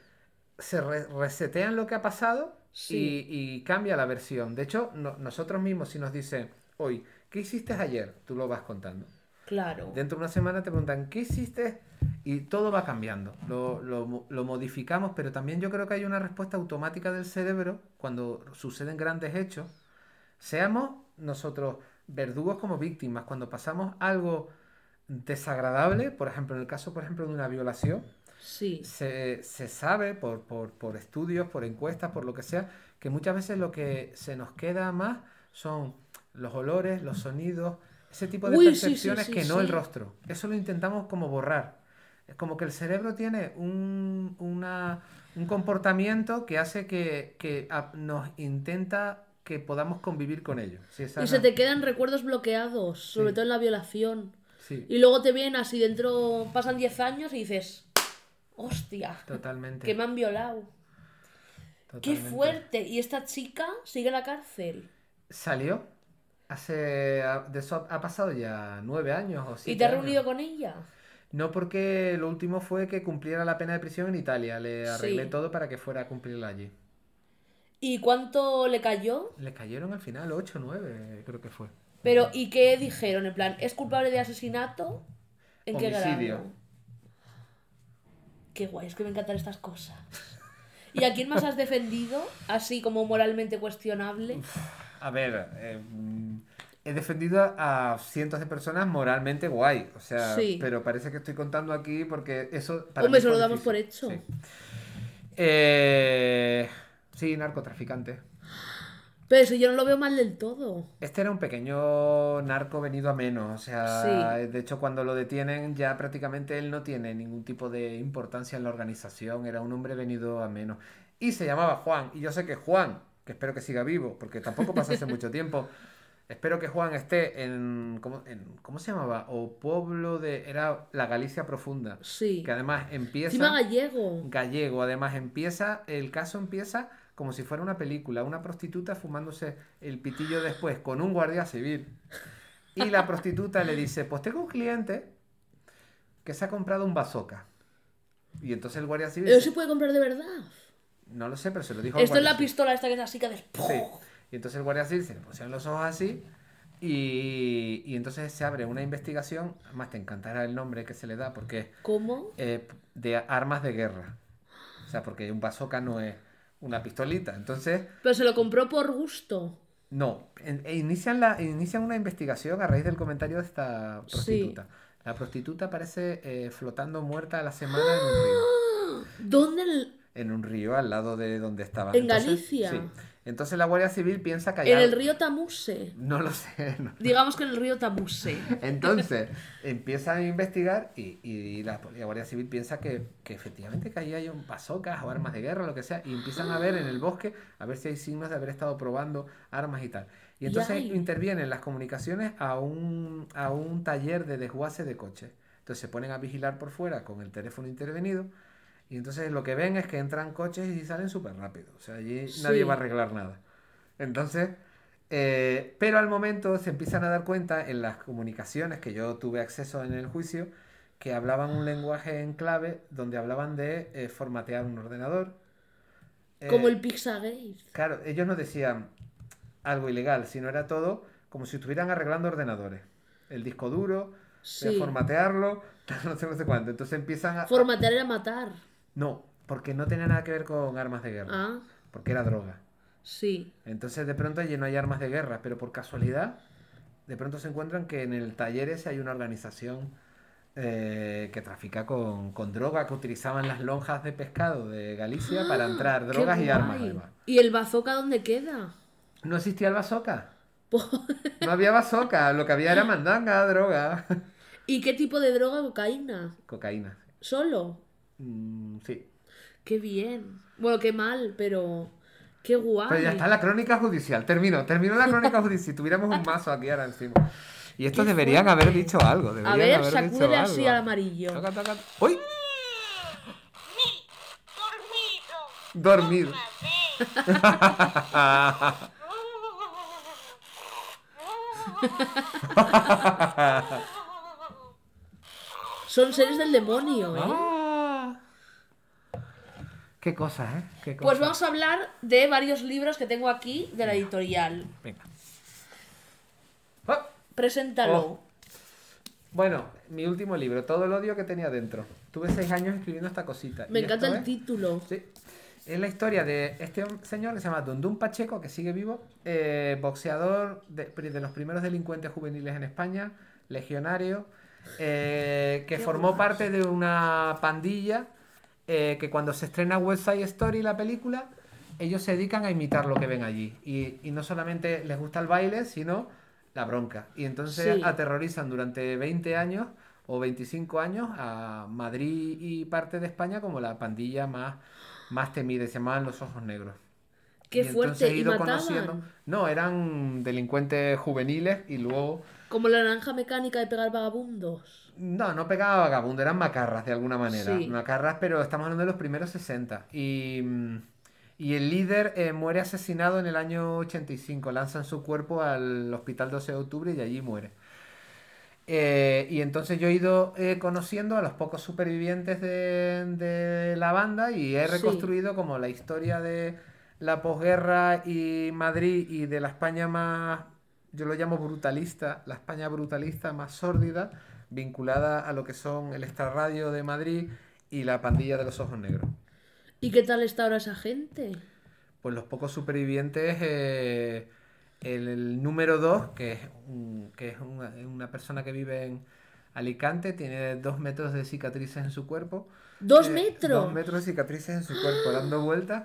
se re- resetean lo que ha pasado Sí. y, y cambia la versión. De hecho, no- nosotros mismos, si nos dicen, hoy, ¿qué hiciste ayer? Tú lo vas contando. Claro. Dentro de una semana te preguntan, ¿qué hiciste? Y todo va cambiando. Lo, lo lo modificamos, pero también yo creo que hay una respuesta automática del cerebro cuando suceden grandes hechos. Seamos nosotros verdugos como víctimas. Cuando pasamos algo desagradable, por ejemplo, en el caso, por ejemplo, de una violación, Sí. se, se sabe por, por, por estudios, por encuestas, por lo que sea, que muchas veces lo que se nos queda más son los olores, los sonidos, ese tipo de Uy, sí, sí, percepciones sí, que no el rostro. Eso lo intentamos como borrar. Es como que el cerebro tiene un, una- un comportamiento que hace que, que a- nos intenta que podamos convivir con ello. Si esa Y se te quedan recuerdos bloqueados, sobre todo en la violación. Sí, Y luego te vienen así dentro, pasan 10 años y dices, hostia, totalmente. que me han violado. Qué fuerte. Y esta chica sigue en la cárcel. Salió hace. ha- De eso ha pasado ya nueve años o ¿Y siete te has años. reunido con ella? No, porque lo último fue que cumpliera la pena de prisión en Italia. Le arreglé Sí. todo para que fuera a cumplirla allí. ¿Y cuánto le cayó? Le cayeron al final 8 o 9, creo que fue. Pero, ¿y qué dijeron? En plan, ¿es culpable de asesinato? ¿En qué Homicidio. grado? Qué guay, es que me encantan estas cosas. ¿Y a quién más has defendido? Así como moralmente cuestionable. A ver, eh, mm, he defendido a cientos de personas moralmente guay. O sea, Sí. pero parece que estoy contando aquí porque eso. Para Hombre, eso lo damos difícil. por hecho. Sí. Eh, sí, narcotraficante. Pero eso yo no lo veo mal del todo. Este era un pequeño narco venido a menos, o sea, Sí. de hecho cuando lo detienen ya prácticamente él no tiene ningún tipo de importancia en la organización, era un hombre venido a menos. Y se llamaba Juan, y yo sé que Juan, que espero que siga vivo, porque tampoco pasó hace mucho tiempo, espero que Juan esté en, ¿cómo, en- ¿cómo se llamaba? O pueblo de, era la Galicia Profunda, Sí. que además empieza... Encima gallego. Gallego, además empieza, el caso empieza como si fuera una película, una prostituta fumándose el pitillo después con un guardia civil. Y la prostituta le dice, pues tengo un cliente que se ha comprado un bazooka. Y entonces el guardia civil... Pero se- puede comprar de verdad. No lo sé, pero se lo dijo Esto es la pistola esta que es así que haces... Sí. Y entonces el guardia civil se le pusieron los ojos así y, y entonces se abre una investigación, además te encantará el nombre que se le da porque ¿Cómo? eh, de armas de guerra. O sea, porque un bazooka no es una pistolita. Entonces, Pero se lo compró por gusto. no, e inician, la, inician una investigación a raíz del comentario de esta prostituta. La prostituta aparece eh, flotando muerta a la semana en un río. ¿Dónde? el- En un río al lado de donde estaba. ¿En Galicia? Sí. Entonces la Guardia Civil piensa que En allá- el río Tamuse. No lo sé. no. Digamos que en el río Tamuse. Entonces empiezan a investigar y, y la, la Guardia Civil piensa que, que efectivamente que ahí hay un bazocas o armas de guerra, lo que sea, y empiezan a ver en el bosque a ver si hay signos de haber estado probando armas y tal. Y entonces hay. intervienen las comunicaciones a un, a un taller de desguace de coches. Entonces se ponen a vigilar por fuera con el teléfono intervenido. Y entonces lo que ven es que entran coches y salen súper rápido. O sea, allí nadie va a arreglar nada. Entonces, eh, pero al momento se empiezan a dar cuenta en las comunicaciones que yo tuve acceso en el juicio que hablaban un lenguaje en clave donde hablaban de eh, formatear un ordenador. Eh, Como el Pixagate. Claro, ellos no decían algo ilegal, sino era todo como si estuvieran arreglando ordenadores. El disco duro, Sí. formatearlo, no sé, no sé cuánto. Entonces empiezan a... Formatear era matar. No, porque no tenía nada que ver con armas de guerra. Ah, Porque era droga. sí. Entonces de pronto allí no hay armas de guerra, pero por casualidad de pronto se encuentran que en el taller ese hay una organización eh, que trafica con, con droga, que utilizaban las lonjas de pescado de Galicia para entrar ¡Qué drogas y armas además. ¿Y el bazooka dónde queda? No existía el bazooka. No había bazooka, lo que había era mandanga, droga. ¿Y qué tipo de droga? Cocaína. Cocaína. ¿Solo? Mm, sí. Qué bien. Bueno, qué mal, pero... Qué guay. Pero ya está la crónica judicial. Terminó, terminó la crónica judicial. Si tuviéramos un mazo aquí ahora encima. Y estos deberían fuerte. haber dicho algo. A ver, haber dicho así algo. al amarillo. Toca, toca. ¡Uy! Dormido. Dormir. Son seres del demonio, ¿eh? Ah. Qué cosas, ¿eh? Qué Pues vamos a hablar de varios libros que tengo aquí de la editorial. Venga. Ah. Preséntalo. Oh. Bueno, mi último libro, Todo el odio que tenía dentro. Tuve seis años escribiendo esta cosita. Me y encanta el es- título. Sí. Es la historia de este señor que se llama Dundun Pacheco, que sigue vivo, eh, boxeador de los primeros delincuentes juveniles en España, legionario, eh, que formó parte de una pandilla eh, que cuando se estrena West Side Story, la película, ellos se dedican a imitar lo que ven allí. Y, y no solamente les gusta el baile, sino la bronca. Y entonces Sí. aterrorizan durante 20 años o 25 años a Madrid y parte de España como la pandilla más, más temida. Se llamaban los ojos negros. Qué Y fuerte. he Y ido conociendo- No, eran delincuentes juveniles y luego... Como la naranja mecánica de pegar vagabundos. No, no pegaba vagabundo, eran macarras de alguna manera. Sí. Macarras, pero estamos hablando de los primeros 60. Y, mm, y el líder eh, muere asesinado en el año 85. Lanzan su cuerpo al hospital 12 de octubre y allí muere. Eh, y entonces yo he ido eh, conociendo a los pocos supervivientes de, de la banda y he Sí. reconstruido como la historia de la posguerra y Madrid y de la España más, yo lo llamo brutalista, la España brutalista más sórdida, vinculada a lo que son el extrarradio de Madrid y la pandilla de los ojos negros. ¿Y qué tal está ahora esa gente? Pues los pocos supervivientes, eh, el, el número 2, que es, un- que es una, una persona que vive en Alicante, tiene dos metros de cicatrices en su cuerpo. ¡Dos Eh, metros! Dos metros de cicatrices en su cuerpo, dando vueltas.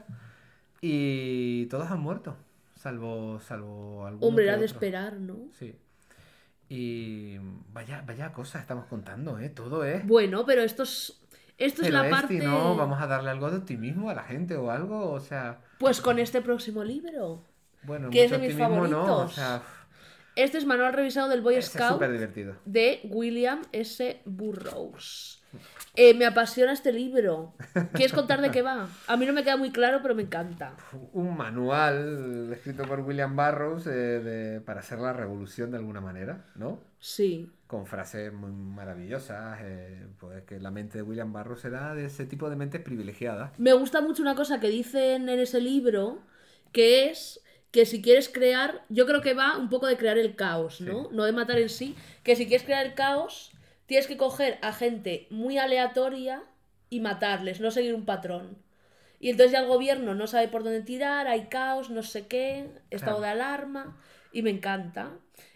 Y todos han muerto, salvo, salvo alguno Hombre, era de esperar, ¿no? Sí. Y vaya, vaya cosas estamos contando, ¿eh? Todo es... Bueno, pero esto es, esto es la este, parte... ¿no? Vamos a darle algo de optimismo a la gente o algo, o sea... Pues con este próximo libro. Bueno, Que es de mis no, o favoritos. sea, Este es manual revisado del Boy es Scout divertido. de William S. Burroughs. Eh, me apasiona este libro. ¿Quieres contar de qué va? A mí no me queda muy claro, pero me encanta. Un manual escrito por William Burroughs eh, de- para hacer la revolución de alguna manera, ¿no? Sí. Con frases muy maravillosas, eh, pues que la mente de William Burroughs era de ese tipo de mentes privilegiadas. Me gusta mucho una cosa que dicen en ese libro, que es que si quieres crear, yo creo que va un poco de crear el caos, ¿no? Sí. No de matar en sí, que si quieres crear el caos, tienes que coger a gente muy aleatoria y matarles, no seguir un patrón. Y entonces ya el gobierno no sabe por dónde tirar, hay caos, no sé qué, estado Claro. de alarma, y me encanta.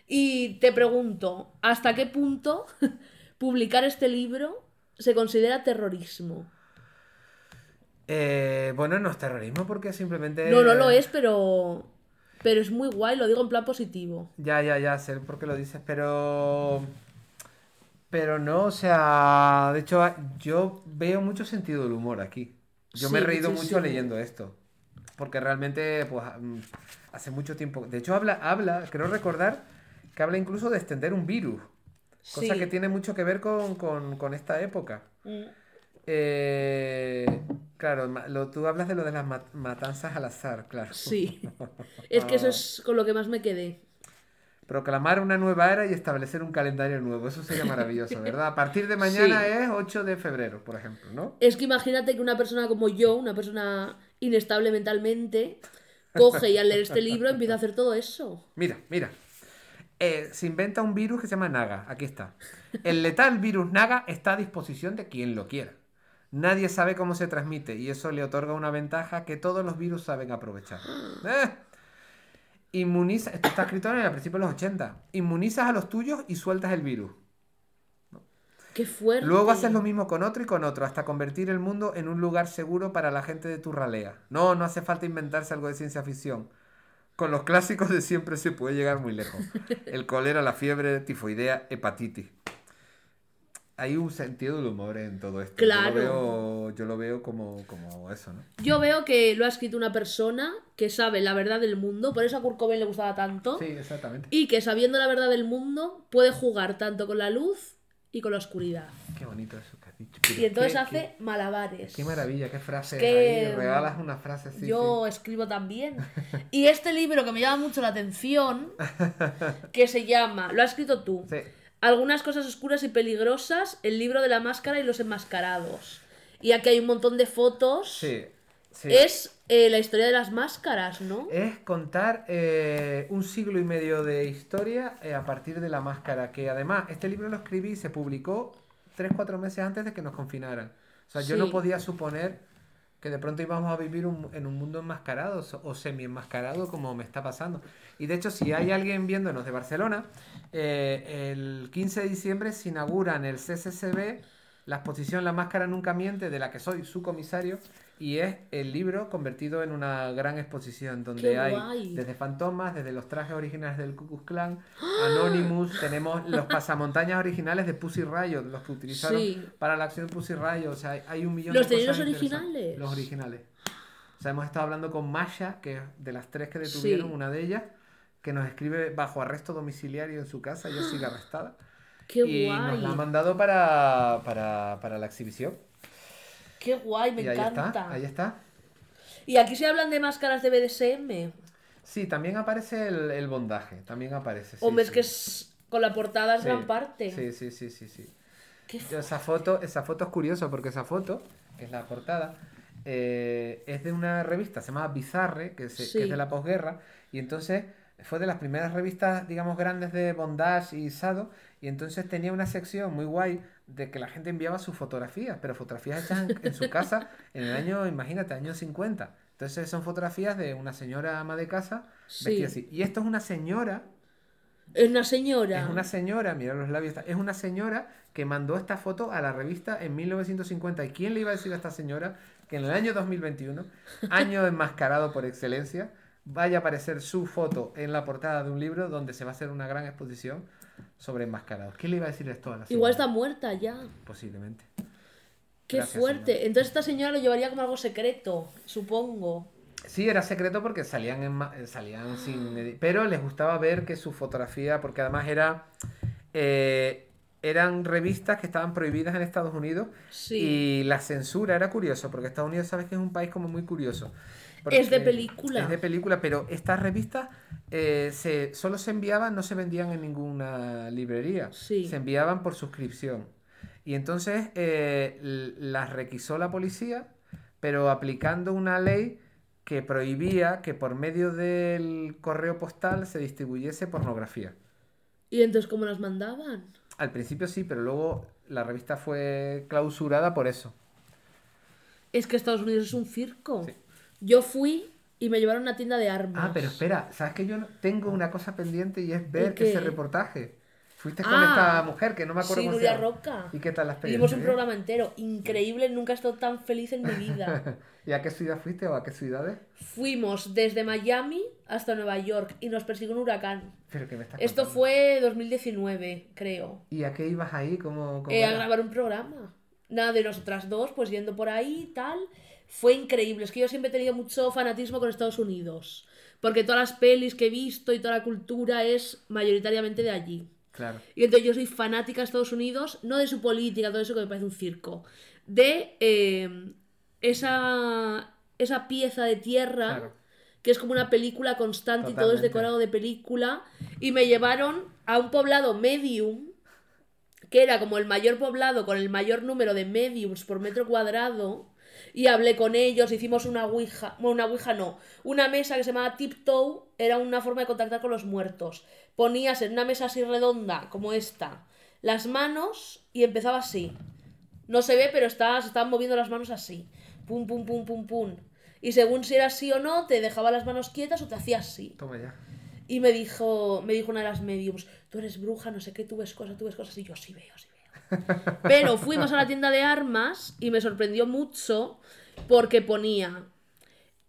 Y te pregunto, ¿hasta qué punto publicar este libro se considera terrorismo? Eh, bueno, no es terrorismo porque simplemente... No, no lo es, pero. Pero es muy guay, lo digo en plan positivo. Ya, ya, ya, sé por qué lo dices, pero... Pero no, o sea, de hecho yo veo mucho sentido del humor aquí. Yo me he reído mucho leyendo esto. Porque realmente, pues, mm, hace mucho tiempo... De hecho, habla, habla, creo recordar que habla incluso de extender un virus. Cosa que tiene mucho que ver con, con- con esta época. Mm. Eh, claro, lo, tú hablas de lo de las mat- matanzas al azar, claro. Sí. Es que eso es con lo que más me quedé. Proclamar una nueva era y establecer un calendario nuevo. Eso sería maravilloso, ¿verdad? A partir de mañana Sí. es 8 de febrero, por ejemplo, ¿no? Es que imagínate que una persona como yo, una persona inestable mentalmente, coge y al leer este libro empieza a hacer todo eso. Mira, mira. Eh, se inventa un virus que se llama Naga. Aquí está. El letal virus Naga está a disposición de quien lo quiera. Nadie sabe cómo se transmite y eso le otorga una ventaja que todos los virus saben aprovechar. Eh. Inmuniza, esto está escrito en el principio de los 80. Inmunizas a los tuyos y sueltas el virus. Qué fuerte. Luego haces lo mismo con otro y con otro, hasta convertir el mundo en un lugar seguro para la gente de tu ralea. No, no hace falta inventarse algo de ciencia ficción. Con los clásicos de siempre se puede llegar muy lejos. El cólera, la fiebre, tifoidea, hepatitis. Hay un sentido del humor en todo esto. Claro. Yo lo veo, yo lo veo como, como eso, ¿no? Yo veo que lo ha escrito una persona que sabe la verdad del mundo, por eso a Kurt Cobain le gustaba tanto. Sí, exactamente. Y que sabiendo la verdad del mundo puede jugar tanto con la luz y con la oscuridad. Qué bonito eso que has dicho. Y entonces Qué- hace qué- malabares. Qué maravilla, qué frase. que, ahí, regalas una frase así. Yo escribo también. Y este libro que me llama mucho la atención, que se llama, lo has escrito tú, sí. Algunas cosas oscuras y peligrosas, el libro de la máscara y los enmascarados. Y aquí hay un montón de fotos. Sí. sí. Es eh, la historia de las máscaras, ¿no? Es contar eh, un siglo y medio de historia eh, a partir de la máscara, que además este libro lo escribí y se publicó 3-4 meses antes de que nos confinaran. O sea, yo no podía suponer que de pronto íbamos a vivir un- en un mundo enmascarado o semi-enmascarado como me está pasando. Y de hecho, si hay alguien viéndonos de Barcelona, eh, el 15 de diciembre se inaugura en el CCCB la exposición La Máscara Nunca Miente, de la que soy su comisario, y es el libro convertido en una gran exposición donde ¡Qué hay desde fantomas, desde los trajes originales del Ku Klux Klan, Anonymous, tenemos los pasamontañas originales de Pussy Riot, los que utilizaron Sí. para la acción Pussy Riot, o sea, hay, un millón ¿Los de cosas originales? Los originales. O sea, hemos estado hablando con Masha, que es de las tres que detuvieron, Sí. una de ellas, que nos escribe bajo arresto domiciliario en su casa, yo sigo arrestada. ¡Qué y nos la han mandado para, para, para la exhibición. ¡Qué guay! Me y ahí encanta. está, ahí está. Y aquí se hablan de máscaras de BDSM. Sí, también aparece el, el bondaje, también aparece. sí, Hombre, es sí. que es con la portada es Sí, gran parte. Sí, sí, sí, sí, sí. Yo esa foto, esa foto es curiosa porque esa foto, que es la portada, eh, es de una revista, se llama Bizarre, que, se- que es de la posguerra, y entonces fue de las primeras revistas, digamos, grandes de bondage y sado, y entonces tenía una sección muy guay de que la gente enviaba sus fotografías, pero fotografías hechas en, en su casa en el año, imagínate, año 50. Entonces son fotografías de una señora ama de casa Sí. vestida así. Y esto es una señora Es una señora. es una señora, mira los labios, es una señora que mandó esta foto a la revista en 1950. ¿Y quién le iba a decir a esta señora que en el año 2021, año enmascarado por excelencia, vaya a aparecer su foto en la portada de un libro donde se va a hacer una gran exposición sobre enmascarados? ¿Quién le iba a decir esto a la señora? Igual está muerta ya. Posiblemente. Qué Gracias, fuerte. Entonces esta señora lo llevaría como algo secreto, supongo. Sí, era secreto porque salían, en eh, salían sin... edi- Pero les gustaba ver que su fotografía, porque además era... eh, eran revistas que estaban prohibidas en Estados Unidos Sí. y la censura era curioso, porque Estados Unidos sabes que es un país como muy curioso. Es de película. Es de película, pero estas revistas eh, se, solo se enviaban, no se vendían en ninguna librería. Sí. Se enviaban por suscripción. Y entonces eh, las requisó la policía, pero aplicando una ley que prohibía que por medio del correo postal se distribuyese pornografía. ¿Y entonces cómo las mandaban? Al principio sí, pero luego la revista fue clausurada por eso. Es que Estados Unidos es un circo. Sí. Yo fui y me llevaron a una tienda de armas. Ah, pero espera, ¿sabes que yo tengo una cosa pendiente y es ver ¿El qué? ese reportaje? Fuiste con Ah, esta mujer que no me acuerdo Sí, cómo Nuria. Roca. ¿Y qué tal la experiencia? Vimos un programa entero. Increíble, nunca he estado tan feliz en mi vida. ¿Y a qué ciudad fuiste o a qué ciudades? Fuimos desde Miami hasta Nueva York y nos persiguió un huracán. Pero que me estás Esto contando. fue 2019, creo. ¿Y a qué ibas ahí? ¿Cómo, cómo Eh, a grabar un programa. Nada de nosotras dos, pues yendo por ahí y tal. Fue increíble. Es que yo siempre he tenido mucho fanatismo con Estados Unidos. Porque todas las pelis que he visto y toda la cultura es mayoritariamente de allí. Claro. Y entonces yo soy fanática de Estados Unidos, no de su política, todo eso que me parece un circo, de eh, esa, esa pieza de tierra Claro. que es como una película constante y todo es decorado de película. Y me llevaron a un poblado medium, que era como el mayor poblado con el mayor número de mediums por metro cuadrado. Y hablé con ellos, hicimos una ouija, bueno, una ouija no, una mesa que se llamaba Tiptoe, era una forma de contactar con los muertos. Ponías en una mesa así redonda, como esta, las manos y empezaba así. No se ve, pero está, se estaban moviendo las manos así. Pum, pum, pum, pum, pum. Y según si era así o no, te dejaba las manos quietas o te hacía así. Toma ya. Y me dijo, me dijo una de las mediums, tú eres bruja, no sé qué, tú ves cosas, tú ves cosas. Y yo sí veo, sí veo. Pero fuimos a la tienda de armas y me sorprendió mucho porque ponía,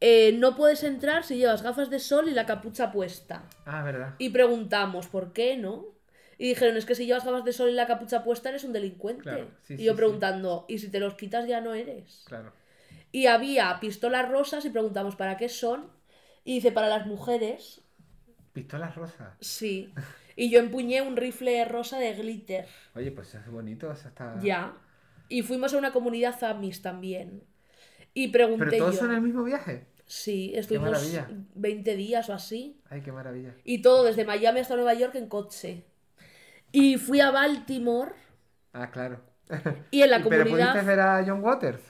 eh, no puedes entrar si llevas gafas de sol y la capucha puesta. Ah, verdad. Y preguntamos, ¿por qué no? Y dijeron, es que si llevas gafas de sol y la capucha puesta eres un delincuente. Claro, sí, y yo sí. preguntando, ¿y si te los quitas ya no eres? Claro. Y había pistolas rosas y preguntamos, ¿para qué son? Y dice, para las mujeres. Pistolas rosas. Sí. Y yo empuñé un rifle rosa de glitter. Oye, pues es bonito, eso está... Ya. Y fuimos a una comunidad Amis también. Y pregunté ¿Pero todos yo. son el mismo viaje? Sí, estuvimos maravilla. 20 días o así. Ay, qué maravilla. Y todo desde Miami hasta Nueva York en coche. Y fui a Baltimore Ah, claro. y en la ¿Y ¿Pero comunidad. pudiste ver a John Waters?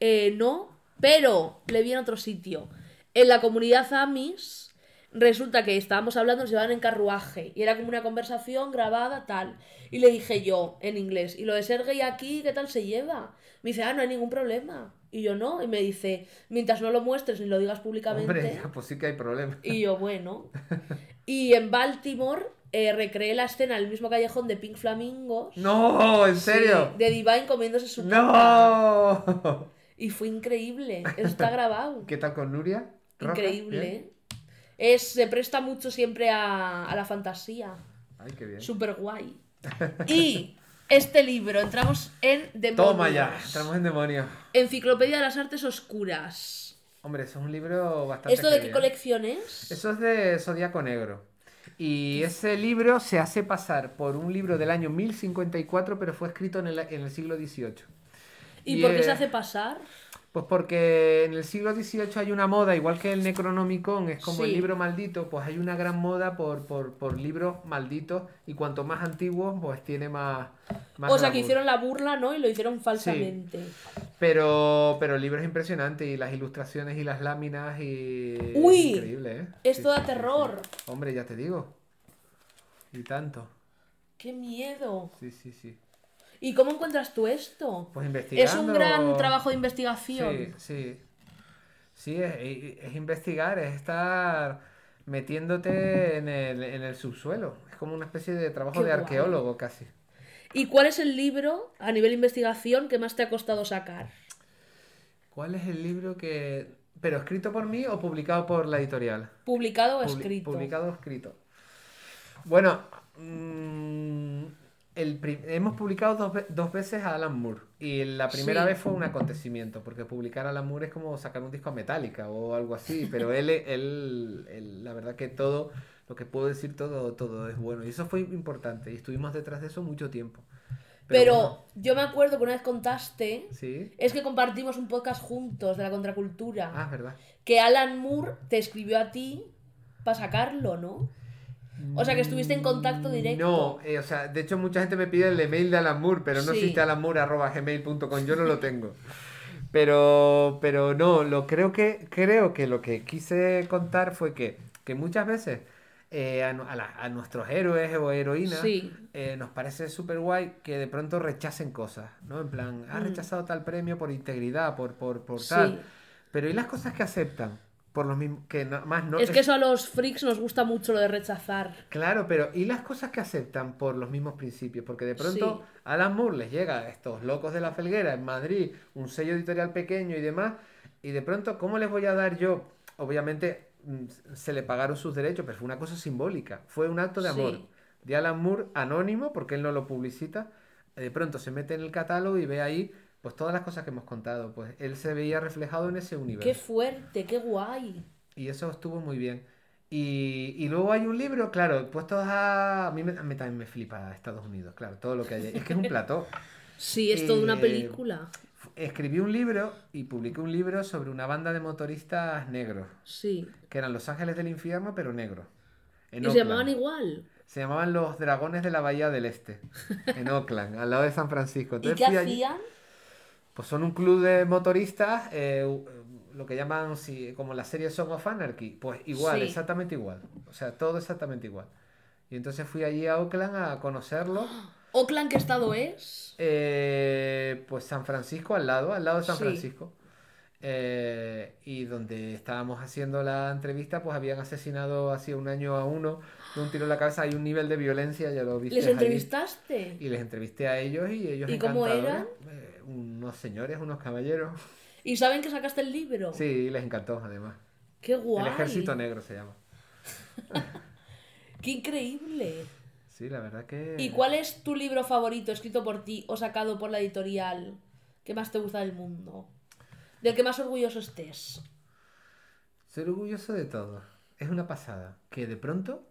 Eh, no, pero le vi en otro sitio. En la comunidad Amis, resulta que estábamos hablando, nos llevaban en carruaje. Y era como una conversación grabada, tal. Y le dije yo, en inglés, ¿y lo de ser gay aquí, qué tal se lleva? Me dice, ah, no hay ningún problema. Y yo no. Y me dice, mientras no lo muestres ni lo digas públicamente. Hombre, pues sí que hay problema. Y yo, bueno. Y en Baltimore eh, recreé la escena en el mismo callejón de Pink Flamingos. ¡No! ¿En Sí, serio? de Divine comiéndose su. ¡No! Y fue increíble. Eso está grabado. ¿Qué tal con Nuria? Increíble. ¿Bien? Es, se presta mucho siempre a, a la fantasía. Ay, qué bien. Súper guay. Y este libro, entramos en Demonios. Toma ya, entramos en demonios. Enciclopedia de las Artes Oscuras. Hombre, eso es un libro bastante. ¿Esto de qué ¿eh? colección es? Eso es de Zodíaco Negro. Y ese libro se hace pasar por un libro del año 1054, pero fue escrito en el, en el siglo XVIII. ¿Y, y, por qué eh, se hace pasar? Pues porque en el siglo XVIII hay una moda, igual que el Necronomicon, es como el libro maldito, pues hay una gran moda por, por, por libros malditos y cuanto más antiguos, pues tiene más... más O sea, que hicieron la burla, ¿no? Y lo hicieron falsamente. Pero, pero el libro es impresionante y las ilustraciones y las láminas y... es Uy, increíble, ¿eh? Esto da sí, terror. Hombre, ya te digo. Y tanto. ¡Qué miedo! Sí, sí, sí. ¿Y cómo encuentras tú esto? Pues investigando... Es un gran trabajo de investigación. Sí, sí. Sí, es, es investigar, es estar metiéndote en el, en el subsuelo. Es como una especie de trabajo Qué de guay. arqueólogo casi. ¿Y cuál es el libro a nivel investigación que más te ha costado sacar? ¿Cuál es el libro que... ¿Pero escrito por mí o publicado por la editorial? ¿Publicado o Publi- escrito? Publicado o escrito. Bueno, mm, el hemos publicado dos, ve- dos veces a Alan Moore. Y la primera Sí. vez fue un acontecimiento, porque publicar a Alan Moore es como sacar un disco a Metallica o algo así. Pero él, él, él- la verdad que todo, lo que puedo decir, todo, todo es bueno. Y eso fue importante. Y estuvimos detrás de eso mucho tiempo. Pero bueno, yo me acuerdo que una vez contaste, sí. es que compartimos un podcast juntos de la contracultura, Ah, es verdad. que Alan Moore te escribió a ti para sacarlo, ¿no? O sea, que estuviste en contacto directo. No, eh, o sea, de hecho mucha gente me pide el email de Alan Moore, pero no Sí. existe alanmoore.gmail.com, yo no lo tengo. Pero, pero no, lo creo que, creo que lo que quise contar fue que, que muchas veces eh, a, nu- a la- a nuestros héroes o heroínas Sí. eh, nos parece súper guay que de pronto rechacen cosas, ¿no? En plan, ha Mm. rechazado tal premio por integridad, por, por, por Sí. tal. Pero ¿y las cosas que aceptan? Por los mismos, que no- más no... es que eso a los freaks nos gusta mucho lo de rechazar. Claro, pero ¿y las cosas que aceptan por los mismos principios? Porque de pronto Sí. Alan Moore les llega a estos locos de la felguera en Madrid, un sello editorial pequeño y demás, y de pronto, ¿cómo les voy a dar yo? Obviamente mm, se le pagaron sus derechos, pero fue una cosa simbólica, fue un acto de amor Sí. de Alan Moore anónimo, porque él no lo publicita, de pronto se mete en el catálogo y ve ahí pues todas las cosas que hemos contado, pues él se veía reflejado en ese universo. Qué fuerte, qué guay. Y eso estuvo muy bien. Y, y luego hay un libro, claro, puestos a... A mí, me, a mí también me flipa Estados Unidos, claro, todo lo que hay. Es que es un plató. Sí, es toda una Eh, película. Escribí un libro y publiqué un libro sobre una banda de motoristas negros, Sí. que eran Los Ángeles del Infierno, pero negros. en Y se Oakland. llamaban igual. Se llamaban los Dragones de la Bahía del Este, en Oakland, al lado de San Francisco. ¿Y qué allí- hacían? Pues son un club de motoristas, eh, u- lo que llaman sí, como la serie Song of Anarchy. Pues igual, Sí. exactamente igual. O sea, todo exactamente igual. Y entonces fui allí a Oakland a conocerlo. ¿Oakland qué estado es? Eh, pues San Francisco al lado, al lado de San Sí. Francisco. Eh, y donde estábamos haciendo la entrevista, pues habían asesinado hace un año a uno de un tiro en la cabeza. Hay un nivel de violencia, ya lo viste. ¿Les allí. entrevistaste? Y les entrevisté a ellos y ellos ¿Y cómo encantadores. Eh, unos señores, unos caballeros. ¿Y saben que sacaste el libro? Sí, les encantó además. ¡Qué guay! El ejército negro se llama. ¡Qué increíble! Sí, la verdad que... ¿Y cuál es tu libro favorito escrito por ti o sacado por la editorial que más te gusta del mundo? Del que más orgulloso estés. Soy orgulloso de todo. Es una pasada. Que de pronto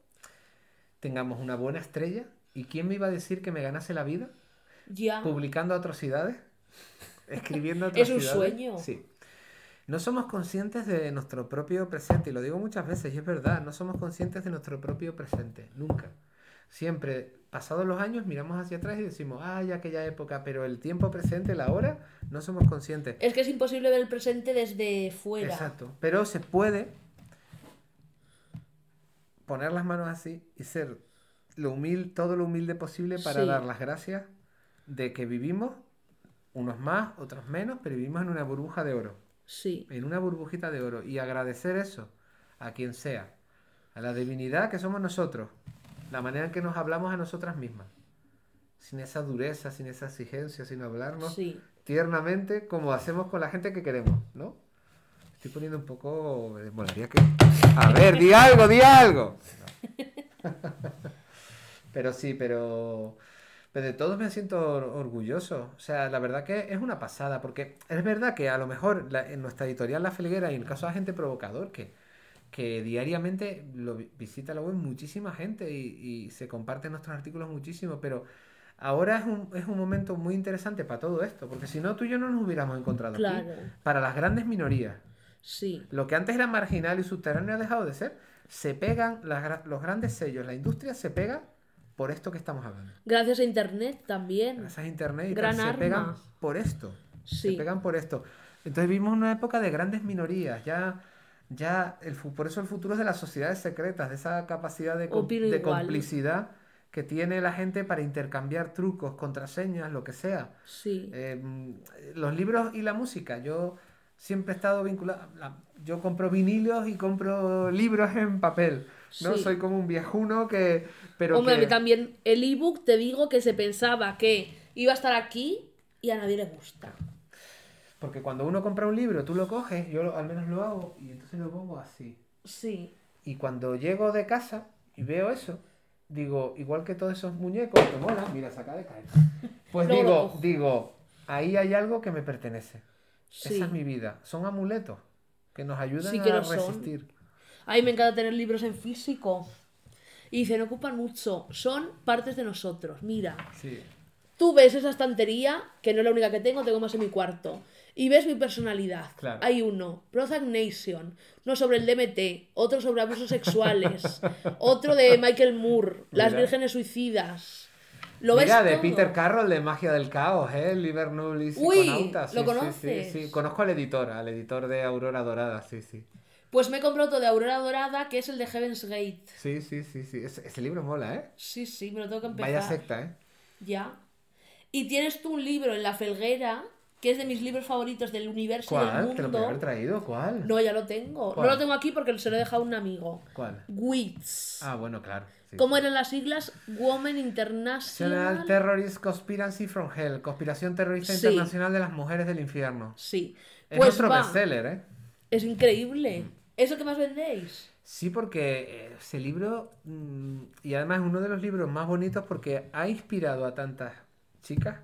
tengamos una buena estrella. ¿Y quién me iba a decir que me ganase la vida? Ya. Publicando atrocidades. Escribiendo Es un sueño. Sí. No somos conscientes de nuestro propio presente. Y lo digo muchas veces, y es verdad. No somos conscientes de nuestro propio presente. Nunca. Siempre, pasados los años, miramos hacia atrás y decimos, ay, aquella época. Pero el tiempo presente, la hora, no somos conscientes. Es que es imposible ver el presente desde fuera. Exacto. Pero se puede poner las manos así y ser lo humilde, todo lo humilde posible para Sí. dar las gracias de que vivimos, unos más, otros menos, pero vivimos en una burbuja de oro, Sí. en una burbujita de oro. Y agradecer eso a quien sea, a la divinidad que somos nosotros, la manera en que nos hablamos a nosotras mismas, sin esa dureza, sin esa exigencia, sin hablarnos Sí. tiernamente como hacemos con la gente que queremos, ¿no? Estoy poniendo un poco... que... A ver, di algo, di algo. pero sí, pero... Pero de todos me siento or- orgulloso. O sea, la verdad que es una pasada, porque es verdad que a lo mejor la- en nuestra editorial La Felguera y en el caso de Agente Provocador, que, que diariamente lo vi- visita la web muchísima gente y, y se comparten nuestros artículos muchísimo, pero ahora es un, es un momento muy interesante para todo esto, porque si no tú y yo no nos hubiéramos encontrado aquí. Para las grandes minorías, Sí. lo que antes era marginal y subterráneo ha dejado de ser, se pegan las los grandes sellos, la industria se pega por esto que estamos hablando. Gracias a internet también. Gracias a internet y Gran tal, se pegan por esto. Sí. Se pegan por esto. Entonces vivimos una época de grandes minorías, ya ya el por eso el futuro es de las sociedades secretas, de esa capacidad de, com- de complicidad que tiene la gente para intercambiar trucos, contraseñas, lo que sea. Sí. Eh, los libros y la música, yo siempre he estado vinculado, la- yo compro vinilos y compro libros en papel, ¿no? Sí. Soy como un viejuno que... Pero Hombre, a mí también el ebook te digo que se pensaba que iba a estar aquí y a nadie le gusta. Porque cuando uno compra un libro, tú lo coges, yo lo- al menos lo hago, y entonces lo pongo así. Sí. Y cuando llego de casa y veo eso, digo, igual que todos esos muñecos que molan, mira, se acaba de caer. Pues digo, digo, ahí hay algo que me pertenece. Sí. Esa es mi vida. Son amuletos que nos ayudan Sí que a resistir. Mí me encanta tener libros en físico. Y dice, no ocupan mucho. Son partes de nosotros. Mira. Sí. Tú ves esa estantería, que no es la única que tengo, tengo más en mi cuarto. Y ves mi personalidad. Claro. Hay uno, Prozac Nation, uno sobre el DMT, otro sobre abusos sexuales, otro de Michael Moore, Las Mira. Vírgenes Suicidas. Lo ves Mira, de todo. Peter Carroll de Magia del Caos, ¿eh? Liber Nullis Uy. Sí, ¿lo sí, conoces? Sí, sí, Conozco al editor, al editor de Aurora Dorada, sí, sí. Pues me he comprado otro de Aurora Dorada, que es el de Heaven's Gate. Sí, sí, sí, sí. Ese, ese libro mola, ¿eh? Sí, sí, me lo tengo que empezar. Vaya secta, ¿eh? Ya. Y tienes tú un libro en la felguera, que es de mis libros favoritos del universo y del ¿Cuál? mundo. ¿Te lo podría haber traído? ¿Cuál? No, ya lo tengo. ¿Cuál? No lo tengo aquí porque se lo he dejado a un amigo. ¿Cuál? WITS. Ah, bueno, claro. sí. ¿Cómo eran las siglas? Women National International. Terrorist Conspiracy from Hell, Conspiración Terrorista Sí. Internacional de las Mujeres del Infierno. Sí. Es nuestro bestseller, ¿eh? Es increíble. ¿Es lo que más vendéis? Sí, porque eh, ese libro, mm, y además es uno de los libros más bonitos porque ha inspirado a tantas chicas,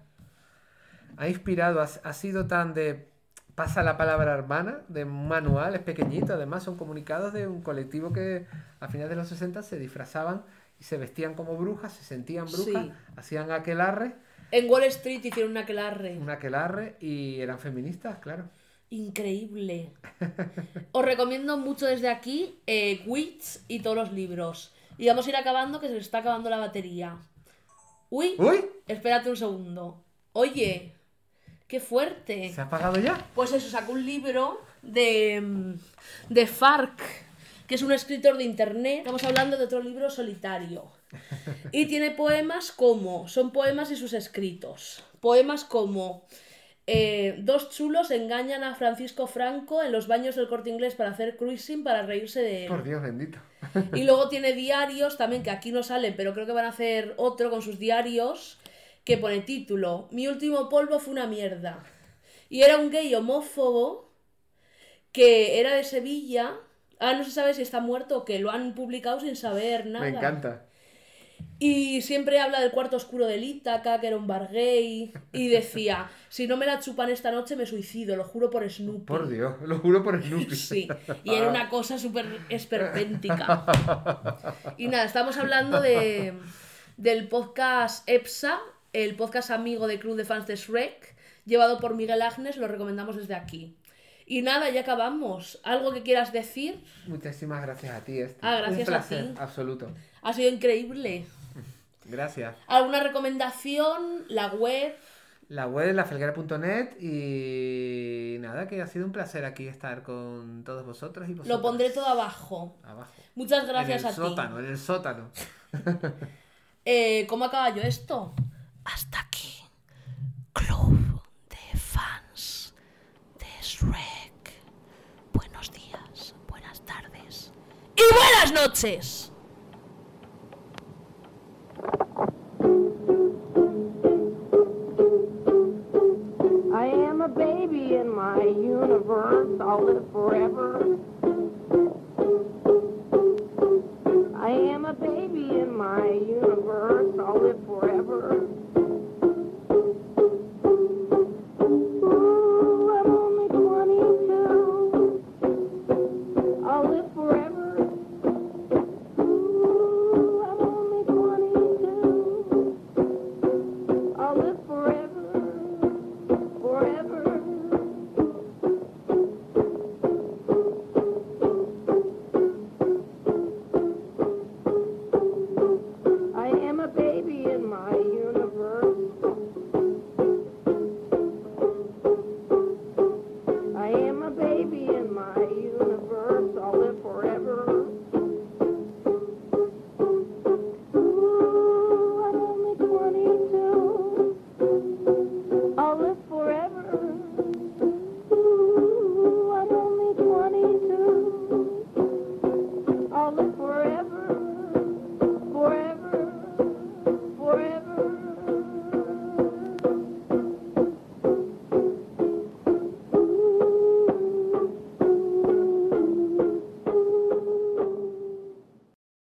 ha inspirado, ha, ha sido tan de, pasa la palabra hermana, de un manual, es pequeñito, además son comunicados de un colectivo que a finales de los 60 se disfrazaban y se vestían como brujas, se sentían brujas, Sí. hacían aquelarre, En Wall Street hicieron una aquelarre. un aquelarre y eran feministas, claro. Increíble. Os recomiendo mucho desde aquí eh, Wits y todos los libros. Y vamos a ir acabando, que se nos está acabando la batería. Uy, ¡Uy! espérate un segundo. Oye, qué fuerte. ¿Se ha apagado ya? Pues eso, sacó un libro de, de Farc, que es un escritor de internet. Estamos hablando de otro libro solitario. Y tiene poemas como, son poemas y sus escritos. Poemas como eh, dos chulos engañan a Francisco Franco en los baños del corte inglés para hacer cruising para reírse de él. Por Dios bendito. Y luego tiene diarios también que aquí no salen, pero creo que van a hacer otro con sus diarios que pone título Mi último polvo fue una mierda. Y era un gay homófobo que era de Sevilla. Ah, no se sabe si está muerto o que lo han publicado sin saber nada. Me encanta. Y siempre habla del cuarto oscuro del Ítaca, que era un bar gay. Y decía, si no me la chupan esta noche me suicido, lo juro por Snoopy. Por Dios, lo juro por Snoopy. Sí, y era una cosa súper esperpéntica. Y nada, estamos hablando de, del podcast EPSA, el podcast amigo de Club de Fans de Shrek, llevado por Miguel Agnes, lo recomendamos desde aquí. Y nada, ya acabamos. ¿Algo que quieras decir? Muchísimas gracias a ti, este. Ah, gracias Un a placer, ti. absoluto. Ha sido increíble. Gracias. ¿Alguna recomendación? ¿La web? La web es lafelguera.net y nada, que ha sido un placer aquí estar con todos vosotros y vosotros. Lo pondré todo abajo. abajo. Muchas gracias en el a ti. sótano, en el sótano. Eh, ¿Cómo acaba yo esto? Hasta aquí. Club de fans de Shrek. Buenos días, buenas tardes. ¡Y buenas noches! a baby in my universe. I'll live forever. I am a baby in my universe. I'll live forever.